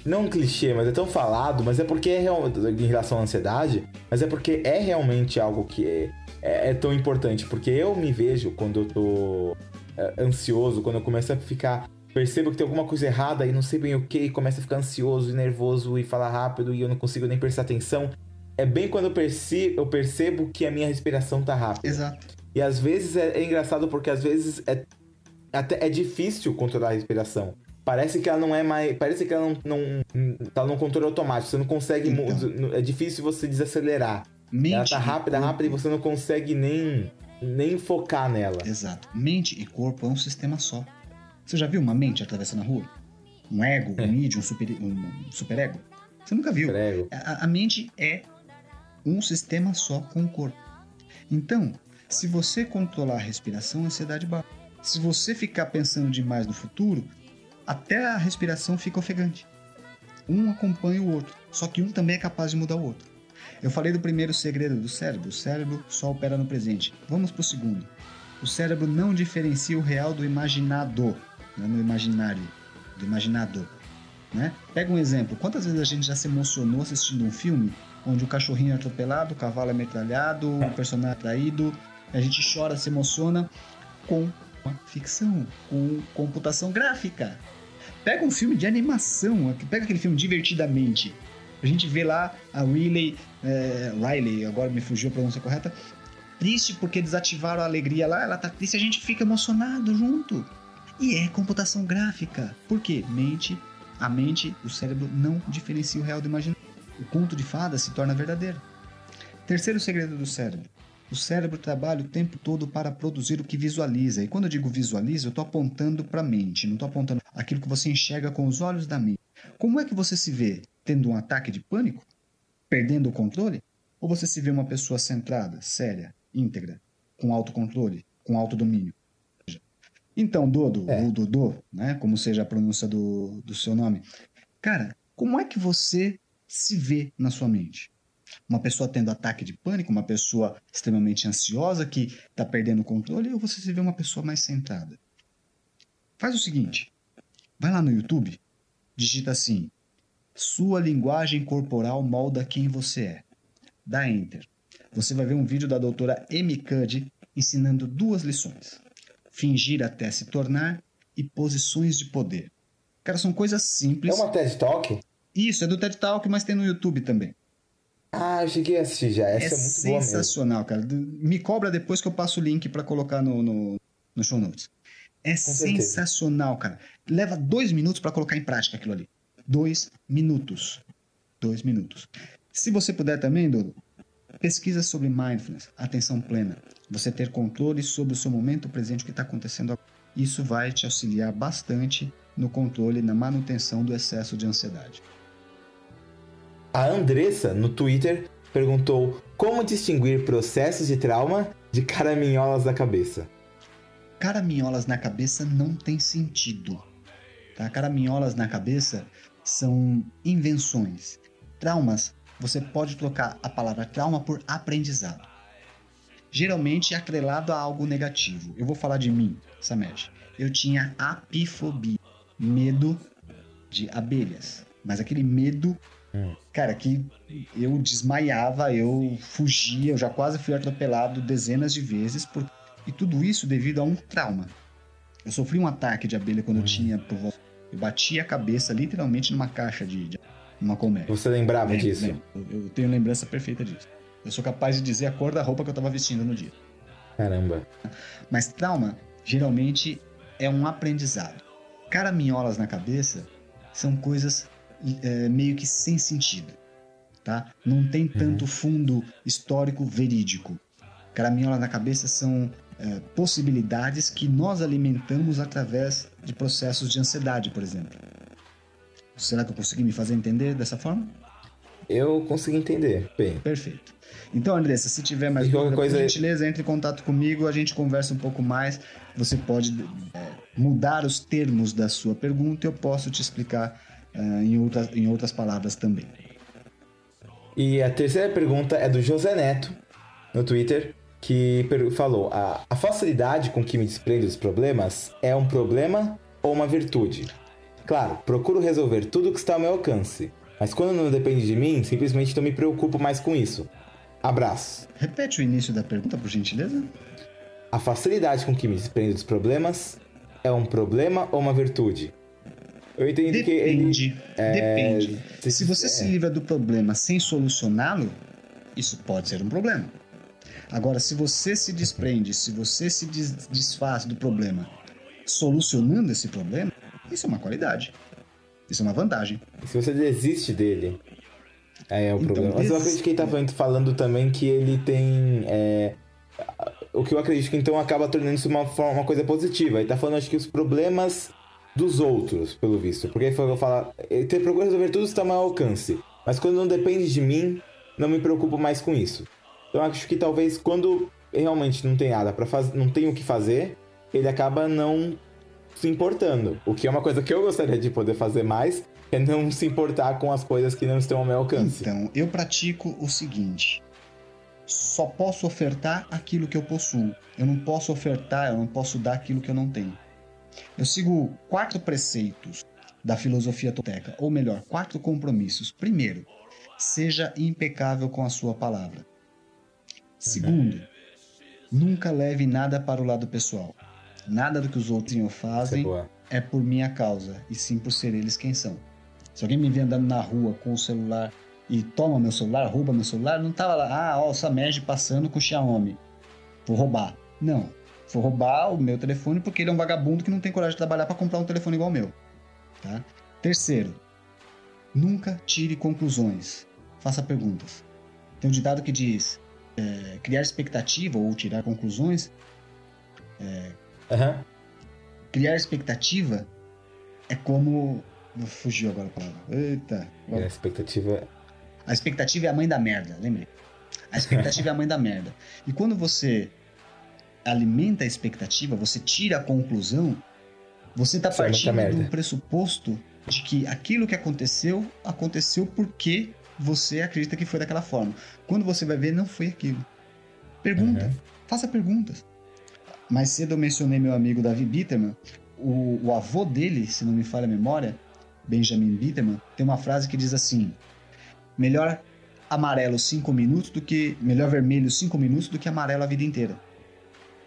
Não um clichê, mas é tão falado, mas é porque é real, em relação à ansiedade, mas é porque é realmente algo que é, é, é tão importante. Porque eu me vejo quando eu tô é, ansioso, quando eu começo a ficar percebo que tem alguma coisa errada e não sei bem o que, e começo a ficar ansioso e nervoso e falar rápido e eu não consigo nem prestar atenção é bem quando eu percebo, eu percebo que a minha respiração tá rápida. Exato. E às vezes é, é engraçado porque às vezes é, até é difícil controlar a respiração. Parece que ela não é mais. Parece que ela não, não tá num controle automático. Você não consegue. Então. É difícil você desacelerar. Mente ela tá rápida, rápida e você não consegue nem, nem focar nela. Exato. Mente e corpo é um sistema só. Você já viu uma mente atravessando a rua? Um ego, um id, um super, um super ego? Você nunca viu. A, a mente é um sistema só com o corpo. Então, se você controlar a respiração, a ansiedade baixa. Se você ficar pensando demais no futuro, até a respiração fica ofegante. Um acompanha o outro, só que um também é capaz de mudar o outro. Eu falei do primeiro segredo do cérebro, o cérebro só opera no presente. Vamos para o segundo. O cérebro não diferencia o real do imaginado, não é no imaginário, do imaginado. Né? Pega um exemplo, quantas vezes a gente já se emocionou assistindo um filme onde o cachorrinho é atropelado, o cavalo é metralhado, o personagem é traído, a gente chora, se emociona com ficção, com computação gráfica. Pega um filme de animação, pega aquele filme divertidamente. A gente vê lá a Riley, é, Riley, agora me fugiu a pronúncia correta, triste porque desativaram a alegria lá, ela tá triste, a gente fica emocionado junto. E é computação gráfica. Por quê? Mente, a mente, o cérebro não diferencia o real do imaginário o conto de fadas se torna verdadeiro. Terceiro segredo do cérebro. O cérebro trabalha o tempo todo para produzir o que visualiza. E quando eu digo visualiza, eu estou apontando para a mente, não estou apontando aquilo que você enxerga com os olhos da mente. Como é que você se vê? Tendo um ataque de pânico? Perdendo o controle? Ou você se vê uma pessoa centrada, séria, íntegra, com autocontrole, com autodomínio? Então, Dodo, é. ou Dodô, né, como seja a pronúncia do, do seu nome, cara, como é que você se vê na sua mente? Uma pessoa tendo ataque de pânico, uma pessoa extremamente ansiosa que está perdendo o controle, ou você se vê uma pessoa mais centrada? Faz o seguinte: vai lá no YouTube, digita assim: Sua linguagem corporal molda quem você é. Dá Enter. Você vai ver um vídeo da doutora Amy Cuddy ensinando duas lições: fingir até se tornar e posições de poder. Cara, são coisas simples. É uma TED Talk? Isso, é do TED Talk, mas tem no YouTube também. Ah, eu cheguei a assistir já. Essa é, é muito sensacional, cara. Me cobra depois que eu passo o link para colocar no, no, no show notes. É sensacional, cara. Leva dois minutos para colocar em prática aquilo ali. Dois minutos. Dois minutos. Se você puder também, Dudu, pesquisa sobre mindfulness, atenção plena. Você ter controle sobre o seu momento presente, o que está acontecendo agora. Isso vai te auxiliar bastante no controle, na manutenção do excesso de ansiedade. A Andressa, no Twitter, perguntou como distinguir processos de trauma de caraminholas na cabeça caraminholas na cabeça não tem sentido. Tá? Caraminholas na cabeça são invenções. Traumas, você pode trocar a palavra trauma por aprendizado. Geralmente é atrelado a algo negativo. Eu vou falar de mim, Samed. Eu tinha apifobia, medo de abelhas. Mas aquele medo, hum. cara, que eu desmaiava, eu fugia, eu já quase fui atropelado dezenas de vezes por e tudo isso devido a um trauma. Eu sofri um ataque de abelha quando eu uhum. tinha por volta. Eu bati a cabeça literalmente numa caixa de. de uma colmeia. Você lembrava lembro, disso? Lembro. Eu, eu tenho lembrança perfeita disso. Eu sou capaz de dizer a cor da roupa que eu estava vestindo no dia. Caramba. Mas trauma, geralmente, é um aprendizado. Caraminholas na cabeça são coisas é, meio que sem sentido. Tá? Não tem tanto uhum. fundo histórico verídico. Caraminholas na cabeça são é, possibilidades que nós alimentamos através de processos de ansiedade, por exemplo. Será que eu consegui me fazer entender dessa forma? Eu consegui entender, bem. Perfeito. Então, Andressa, se tiver mais dúvida, coisa... por gentileza, entre em contato comigo, a gente conversa um pouco mais. Você pode é, mudar os termos da sua pergunta e eu posso te explicar é, em, outras, em outras palavras também. E a terceira pergunta é do José Neto, no Twitter que falou: a, a facilidade com que me desprendo dos problemas é um problema ou uma virtude? Claro, procuro resolver tudo que está ao meu alcance, mas quando não depende de mim, simplesmente não me preocupo mais com isso. Abraço. Repete o início da pergunta, por gentileza. A facilidade com que me desprendo dos problemas é um problema ou uma virtude? Eu entendi depende, que ele. É... Depende. Se você é... se livra do problema sem solucioná-lo, isso pode ser um problema. Agora, se você se desprende, se você se desfaz do problema solucionando esse problema, isso é uma qualidade. Isso é uma vantagem. Se você desiste dele, aí é o então, problema. Mas eu acredito que ele estava falando também que ele tem. É, o que eu acredito que então acaba tornando isso uma, uma coisa positiva. Ele está falando, acho que os problemas dos outros, pelo visto. Porque ele falou, fala, ele procura resolver tudo que está ao meu alcance. Mas quando não depende de mim, não me preocupo mais com isso. Então acho que talvez quando realmente não tem nada para fazer, não tem o que fazer, ele acaba não se importando. O que é uma coisa que eu gostaria de poder fazer mais, é não se importar com as coisas que não estão ao meu alcance. Então, eu pratico o seguinte: só posso ofertar aquilo que eu possuo. Eu não posso ofertar, eu não posso dar aquilo que eu não tenho. Eu sigo quatro preceitos da filosofia tolteca, ou melhor, quatro compromissos. Primeiro, seja impecável com a sua palavra. Segundo, nunca leve nada para o lado pessoal. Nada do que os outros fazem é, é por minha causa, e sim por ser eles quem são. Se alguém me vê andando na rua com o celular e toma meu celular, rouba meu celular, não tava lá, ah, ó, o Samed passando com o Xiaomi. Vou roubar. Não. Roubar o meu telefone porque ele é um vagabundo que não tem coragem de trabalhar para comprar um telefone igual ao meu. Tá? Terceiro, nunca tire conclusões. Faça perguntas. Tem um ditado que diz: é, criar expectativa ou tirar conclusões. É, uhum. Criar expectativa é como. Fugiu agora a palavra. Eita. A expectativa. A expectativa é a mãe da merda, lembrei. A expectativa é a mãe da merda. E quando você alimenta a expectativa, você tira a conclusão, você está é partindo do pressuposto de que aquilo que aconteceu, aconteceu porque você acredita que foi daquela forma. Quando você vai ver, não foi aquilo. Pergunta, Uhum. faça perguntas. Mais cedo eu mencionei meu amigo Davi Bitterman. O, o avô dele, se não me falha a memória, Benjamin Bitterman, tem uma frase que diz assim: melhor amarelo 5 minutos do que. Melhor vermelho 5 minutos do que amarelo a vida inteira.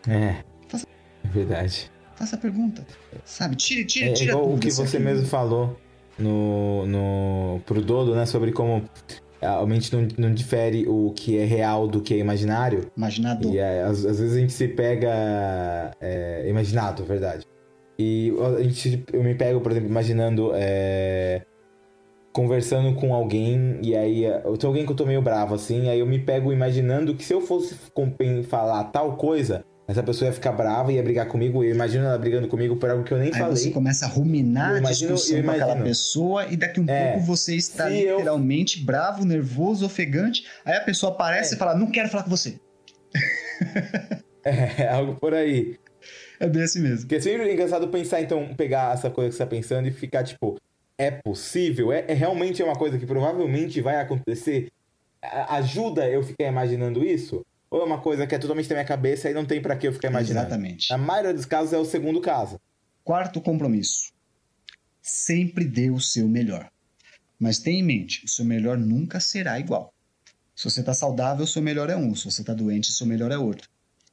É. Faça- É verdade. Faça a pergunta. Sabe? Tire, tire, É tire a igual o que se você aquilo- mesmo falou no, no, pro Dodo, né? Sobre como a mente não, não difere o que é real do que é imaginário. Imaginador. E é, às, às vezes a gente se pega é, imaginado, é verdade. E a gente, eu me pego, por exemplo, imaginando é, conversando com alguém e aí é, eu tenho alguém que eu tô meio bravo assim, aí eu me pego imaginando que se eu fosse falar tal coisa, essa pessoa ia ficar brava e ia brigar comigo, eu imagino ela brigando comigo por algo que eu nem Aí falei. você começa a ruminar Eu a discussão com aquela pessoa e daqui um É. pouco você está Se eu- literalmente bravo, nervoso, ofegante. Aí a pessoa aparece É. e fala: Não quero falar com você. É, algo por aí. É bem assim mesmo. Porque é sempre engraçado pensar, então, pegar essa coisa que você tá pensando e ficar tipo, é possível? É, é realmente uma coisa que provavelmente vai acontecer? A- ajuda eu ficar imaginando isso? Ou é uma coisa que é totalmente na minha cabeça e não tem pra que eu ficar imaginando? Exatamente. Na maioria dos casos é o segundo caso. Quarto compromisso. Sempre dê o seu melhor. Mas tenha em mente, o seu melhor nunca será igual. Se você está saudável, o seu melhor é um. Se você está doente, o seu melhor é outro.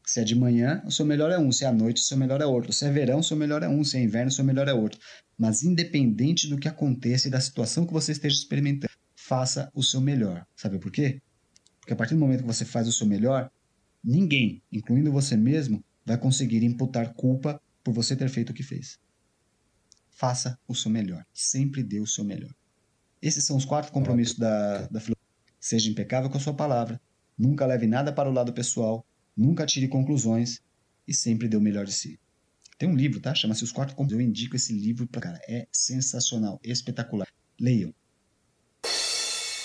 Se é de manhã, o seu melhor é um. Se é à noite, o seu melhor é outro. Se é verão, o seu melhor é um. Se é inverno, o seu melhor é outro. Mas independente do que aconteça e da situação que você esteja experimentando, faça o seu melhor. Sabe por quê? Porque a partir do momento que você faz o seu melhor, ninguém, incluindo você mesmo, vai conseguir imputar culpa por você ter feito o que fez. Faça o seu melhor. Sempre dê o seu melhor. Esses são os quatro compromissos da, da filosofia. Seja impecável com a sua palavra. Nunca leve nada para o lado pessoal. Nunca tire conclusões. E sempre dê o melhor de si. Tem um livro, tá? Chama-se Os Quatro Compromissos. Eu indico esse livro para cara. É sensacional, espetacular. Leiam.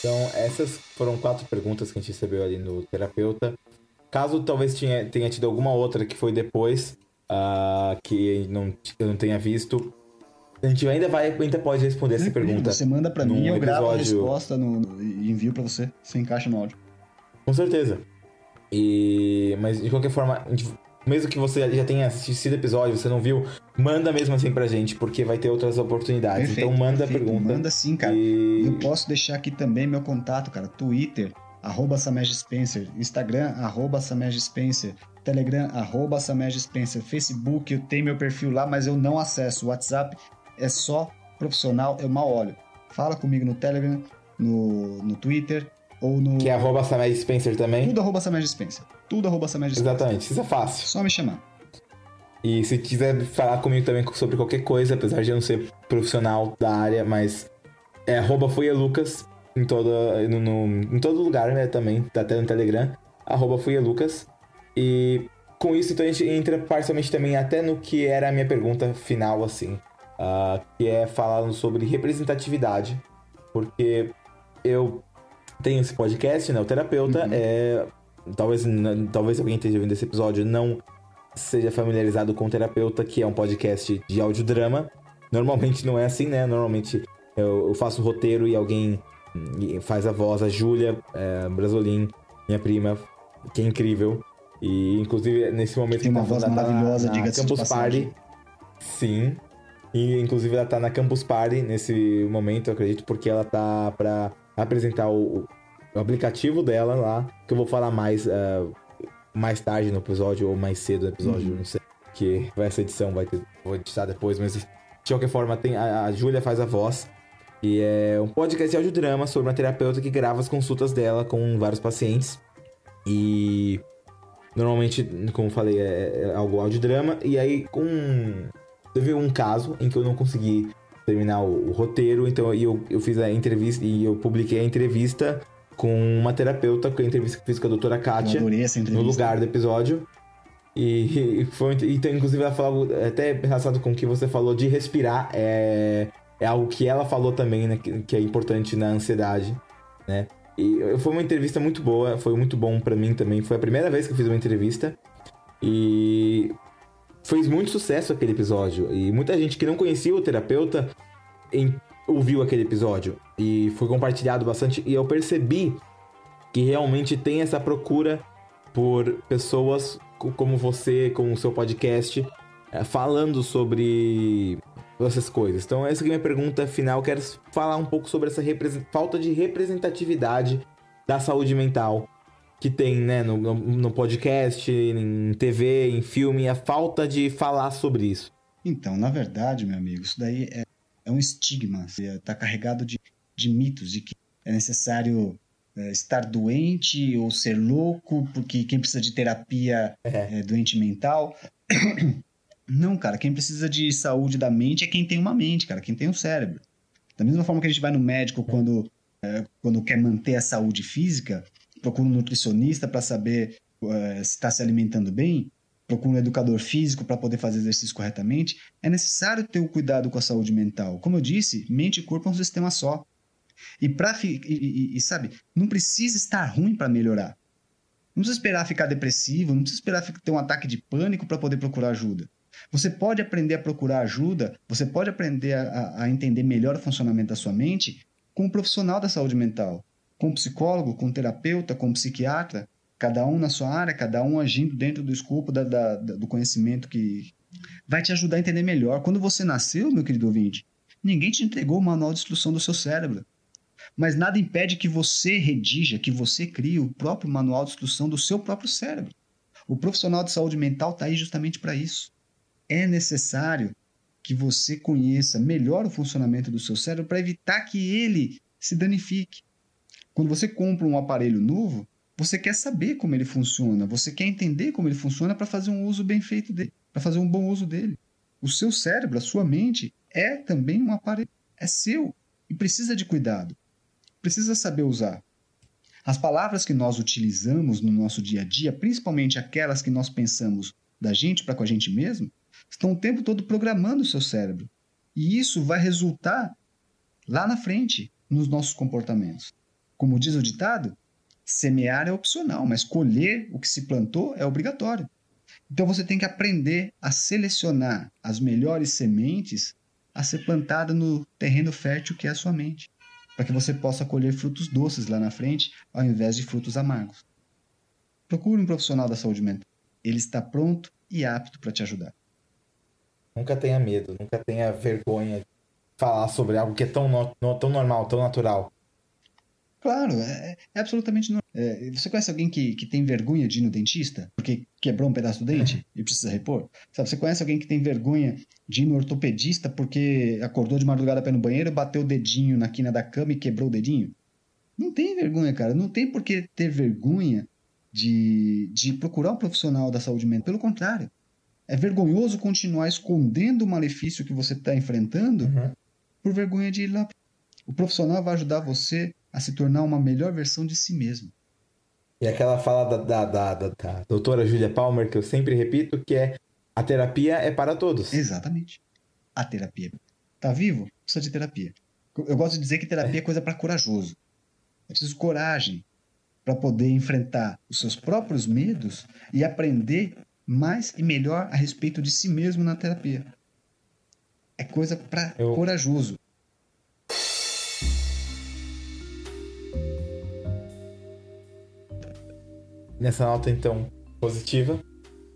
Então, essas foram quatro perguntas que a gente recebeu ali no terapeuta. Caso talvez tinha, tenha tido alguma outra que foi depois, ah, que não, eu não tenha visto, a gente ainda vai, ainda pode responder essa Tranquilo, pergunta. Você manda para mim, eu gravo a episódio- resposta no, no- e envio para você. Você encaixa no áudio. Com certeza. E mas de qualquer forma, a gente- mesmo que você já tenha assistido episódio, você não viu, manda mesmo assim pra gente, porque vai ter outras oportunidades. Perfeito, então manda perfeito. a pergunta. Manda sim, cara. E... Eu posso deixar aqui também meu contato, cara. Twitter, arroba Samej Spencer. Instagram, arroba Samej Spencer. Telegram, arroba Samej Spencer. Facebook, eu tenho meu perfil lá, mas eu não acesso. WhatsApp é só profissional, eu mal olho. Fala comigo no Telegram, no, no Twitter ou no... Que é arroba Spencer também. Tudo arroba Samej Spencer. Tudo arroba Spencer. Exatamente, isso é fácil. Só me chamar. E se quiser falar comigo também sobre qualquer coisa, apesar de eu não ser profissional da área, mas é arroba Lucas em, toda, no, no- em todo lugar, né? Também, tá até no Telegram, arroba Lucas. E com isso, então, a gente entra parcialmente também até no que era a minha pergunta final, assim, ah, que é falando sobre representatividade, porque eu tenho esse podcast, né? O terapeuta Uhum. é. Talvez, talvez alguém esteja ouvindo esse episódio não seja familiarizado com o terapeuta, que é um podcast de audiodrama. Normalmente não é assim, né? Normalmente eu, eu faço o roteiro e alguém hum, faz a voz, a Júlia é, Brasolin, minha prima, que é incrível. E inclusive nesse momento Tem uma tá- voz maravilhosa, de Campus. Party. Sim. E inclusive ela tá na Campus Party nesse momento, eu acredito, porque ela tá pra apresentar o, o aplicativo dela lá, que eu vou falar mais ah, mais tarde no episódio ou mais cedo no episódio, Uhum. não sei. Que vai essa edição, vai ter, vou editar depois, mas de qualquer forma, tem, a, a Júlia faz a voz. E é um podcast de audiodrama sobre uma terapeuta que grava as consultas dela com vários pacientes. E normalmente, como eu falei, é, é algo audiodrama. E aí, com. Teve um caso em que eu não consegui terminar o, o roteiro, então eu, eu fiz a entrevista e eu publiquei a entrevista com uma terapeuta, com a entrevista que fiz com a doutora Kátia no lugar do episódio. E, e foi então, inclusive, ela falou até relacionado com o que você falou de respirar. É, é algo que ela falou também, né? Que, que é importante na ansiedade, né? E foi uma entrevista muito boa, foi muito bom pra mim também. Foi a primeira vez que eu fiz uma entrevista. E fez muito sucesso aquele episódio. E muita gente que não conhecia o terapeuta ouviu aquele episódio e foi compartilhado bastante e eu percebi que realmente tem essa procura por pessoas como você, com o seu podcast, eh, falando sobre essas coisas. Então, essa é a minha pergunta final. Quero falar um pouco sobre essa falta de representatividade da saúde mental que tem né, no, no, podcast, em TV, em filme, a falta de falar sobre isso. Então, na verdade, meu amigo, isso daí é, é um estigma. Está carregado de, de mitos, de que é necessário é, estar doente ou ser louco, porque quem precisa de terapia é, é doente mental. Não, cara, quem precisa de saúde da mente é quem tem uma mente, cara, quem tem um cérebro. Da mesma forma que a gente vai no médico quando, é, quando quer manter a saúde física, procura um nutricionista para saber é, se está se alimentando bem, procura um educador físico para poder fazer exercício corretamente, é necessário ter o cuidado com a saúde mental. Como eu disse, mente e corpo é um sistema só. E, pra, e, e, e sabe, não precisa estar ruim para melhorar. Não precisa esperar ficar depressivo, não precisa esperar ter um ataque de pânico para poder procurar ajuda. Você pode aprender a procurar ajuda, você pode aprender a, a entender melhor o funcionamento da sua mente com um profissional da saúde mental, com um psicólogo, com um terapeuta, com um psiquiatra, cada um na sua área, cada um agindo dentro do escopo da, da, do conhecimento que vai te ajudar a entender melhor. Quando você nasceu, meu querido ouvinte, ninguém te entregou o manual de instrução do seu cérebro. Mas nada impede que você redija, que você crie o próprio manual de instrução do seu próprio cérebro. O profissional de saúde mental está aí justamente para isso é necessário que você conheça melhor o funcionamento do seu cérebro para evitar que ele se danifique. Quando você compra um aparelho novo, você quer saber como ele funciona, você quer entender como ele funciona para fazer um uso bem feito dele, para fazer um bom uso dele. O seu cérebro, a sua mente, é também um aparelho, é seu e precisa de cuidado. Precisa saber usar. As palavras que nós utilizamos no nosso dia a dia, principalmente aquelas que nós pensamos da gente para com a gente mesmo, estão o tempo todo programando o seu cérebro. E isso vai resultar lá na frente nos nossos comportamentos. Como diz o ditado, semear é opcional, mas colher o que se plantou é obrigatório. Então você tem que aprender a selecionar as melhores sementes a ser plantada no terreno fértil que é a sua mente, para que você possa colher frutos doces lá na frente, ao invés de frutos amargos. Procure um profissional da saúde mental. Ele está pronto e apto para te ajudar. Nunca tenha medo, nunca tenha vergonha de falar sobre algo que é tão, no, tão normal, tão natural. Claro, é, é absolutamente normal. É, você conhece alguém que, que tem vergonha de ir no dentista porque quebrou um pedaço do dente e precisa repor? Sabe, você conhece alguém que tem vergonha de ir no ortopedista porque acordou de madrugada para ir no banheiro, bateu o dedinho na quina da cama e quebrou o dedinho? Não tem vergonha, cara. Não tem por que ter vergonha de, de procurar um profissional da saúde mental. Pelo contrário, é vergonhoso continuar escondendo o malefício que você está enfrentando uhum. por vergonha de ir lá. O profissional vai ajudar você a se tornar uma melhor versão de si mesmo. E aquela fala da, da, da, da, da doutora Julia Palmer, que eu sempre repito, que é a terapia é para todos. Exatamente. A terapia. Tá vivo? Precisa de terapia. Eu gosto de dizer que terapia é, é coisa para corajoso. É preciso coragem para poder enfrentar os seus próprios medos e aprender mais e melhor a respeito de si mesmo na terapia. É coisa para Eu... corajoso. Nessa nota, então, positiva,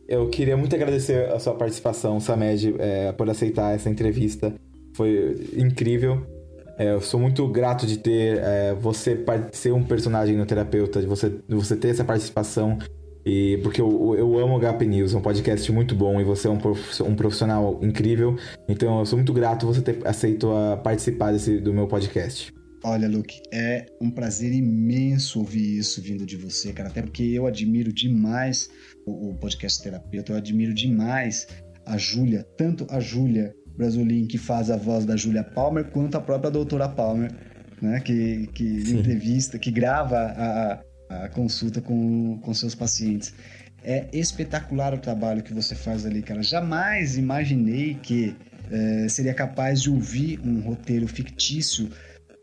eu queria muito agradecer a sua participação, Samed, é, por aceitar essa entrevista. Foi incrível. É, eu sou muito grato de ter é, você ser um personagem no terapeuta, de você, de você ter essa participação e porque eu, eu amo o HP News, é um podcast muito bom e você é um, um profissional incrível. Então eu sou muito grato você ter aceito a participar desse, do meu podcast. Olha, Luke, é um prazer imenso ouvir isso vindo de você, cara. Até porque eu admiro demais o, o podcast terapeuta, eu admiro demais a Júlia, tanto a Júlia Brasolin, que faz a voz da Júlia Palmer, quanto a própria doutora Palmer, né? Que, que entrevista, que grava a, a consulta com, com seus pacientes. É espetacular o trabalho que você faz ali, cara. Jamais imaginei que é, seria capaz de ouvir um roteiro fictício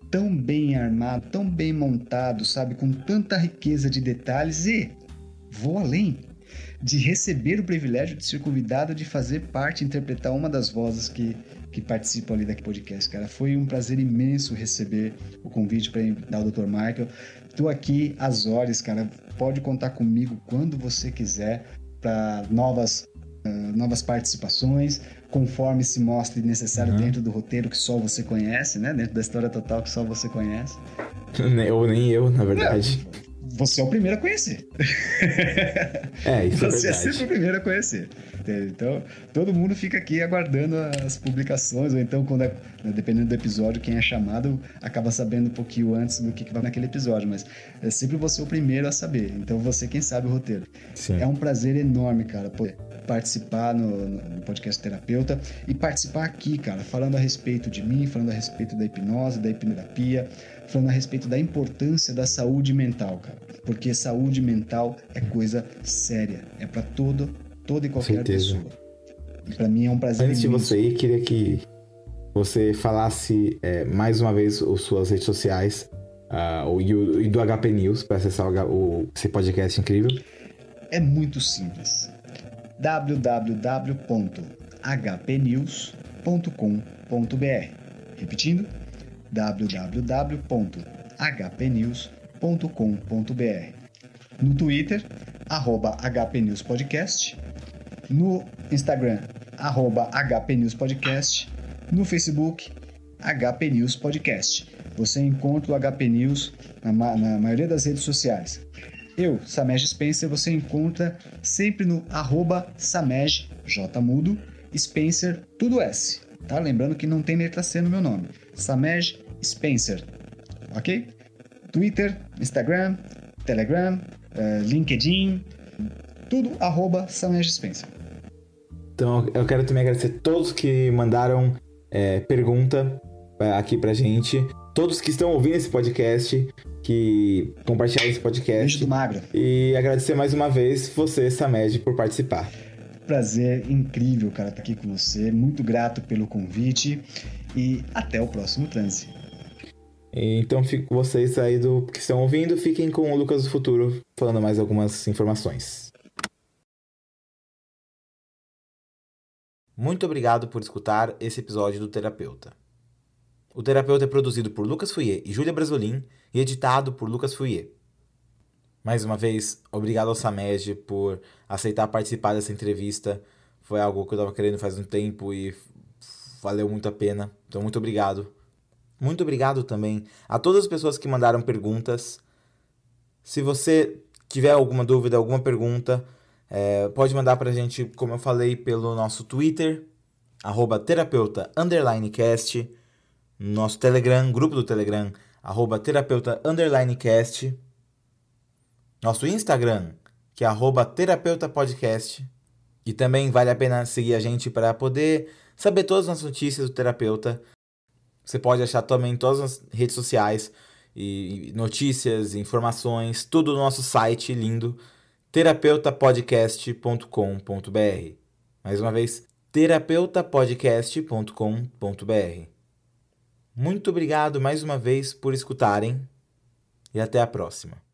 tão bem armado, tão bem montado, sabe, com tanta riqueza de detalhes e vou além. de receber o privilégio de ser convidado de fazer parte, interpretar uma das vozes que, que participam ali daquele podcast, cara. Foi um prazer imenso receber o convite para dar o Dr. Michael. Estou aqui às horas, cara. Pode contar comigo quando você quiser para novas uh, novas participações, conforme se mostre necessário uhum. dentro do roteiro que só você conhece, né? Dentro da história total que só você conhece. Ou nem eu, na verdade. Não você é o primeiro a conhecer. É, isso é você é Você é sempre o primeiro a conhecer. Então, todo mundo fica aqui aguardando as publicações, ou então, quando é, né, dependendo do episódio, quem é chamado acaba sabendo um pouquinho antes do que vai naquele episódio, mas é sempre você o primeiro a saber. Então, você quem sabe o roteiro. Sim. É um prazer enorme, cara, poder participar no, no podcast Terapeuta e participar aqui, cara, falando a respeito de mim, falando a respeito da hipnose, da hipnoterapia, falando a respeito da importância da saúde mental, cara. Porque saúde mental é coisa séria, é para todo, toda e qualquer Certeza. pessoa. E para mim é um prazer Antes imenso. de você ir, queria que você falasse é, mais uma vez as suas redes sociais uh, e, o, e do HP News para acessar o, o, esse podcast incrível. É muito simples www.hpnews.com.br. Repetindo, www.hpnews.com.br. No Twitter, arroba hpnewspodcast. No Instagram, arroba hpnewspodcast. No Facebook, HP News Podcast. Você encontra o HP News na, na maioria das redes sociais. Eu, Samej Spencer, você encontra sempre no arroba Samej, J mudo, Spencer, tudo S. Tá? Lembrando que não tem letra C no meu nome. Samej Spencer. Ok? Twitter, Instagram, Telegram, uh, LinkedIn, tudo arroba Samej Spencer. Então eu quero também agradecer a todos que mandaram é, pergunta é, aqui pra gente. Todos que estão ouvindo esse podcast, que compartilharam esse podcast. Beijo do magro. E agradecer mais uma vez você, Samed, por participar. Prazer incrível, cara, estar tá aqui com você. Muito grato pelo convite e até o próximo transe. Então, fico vocês aí do que estão ouvindo, fiquem com o Lucas do Futuro falando mais algumas informações. Muito obrigado por escutar esse episódio do Terapeuta. O Terapeuta é produzido por Lucas Fouier e Júlia Brasolin e editado por Lucas Fouier. Mais uma vez, obrigado ao Samed por aceitar participar dessa entrevista. Foi algo que eu estava querendo faz um tempo e valeu muito a pena. Então, muito obrigado. Muito obrigado também a todas as pessoas que mandaram perguntas. Se você tiver alguma dúvida, alguma pergunta, é, pode mandar para a gente, como eu falei, pelo nosso Twitter, arroba terapeuta underline cast nosso Telegram, grupo do Telegram, arroba terapeuta underline cast, nosso Instagram, que é arroba terapeuta podcast, e também vale a pena seguir a gente para poder saber todas as notícias do terapeuta. Você pode achar também todas as redes sociais e notícias, informações, tudo no nosso site lindo terapeutapodcast.com.br. Mais uma vez, terapeutapodcast.com.br. Muito obrigado mais uma vez por escutarem e até a próxima.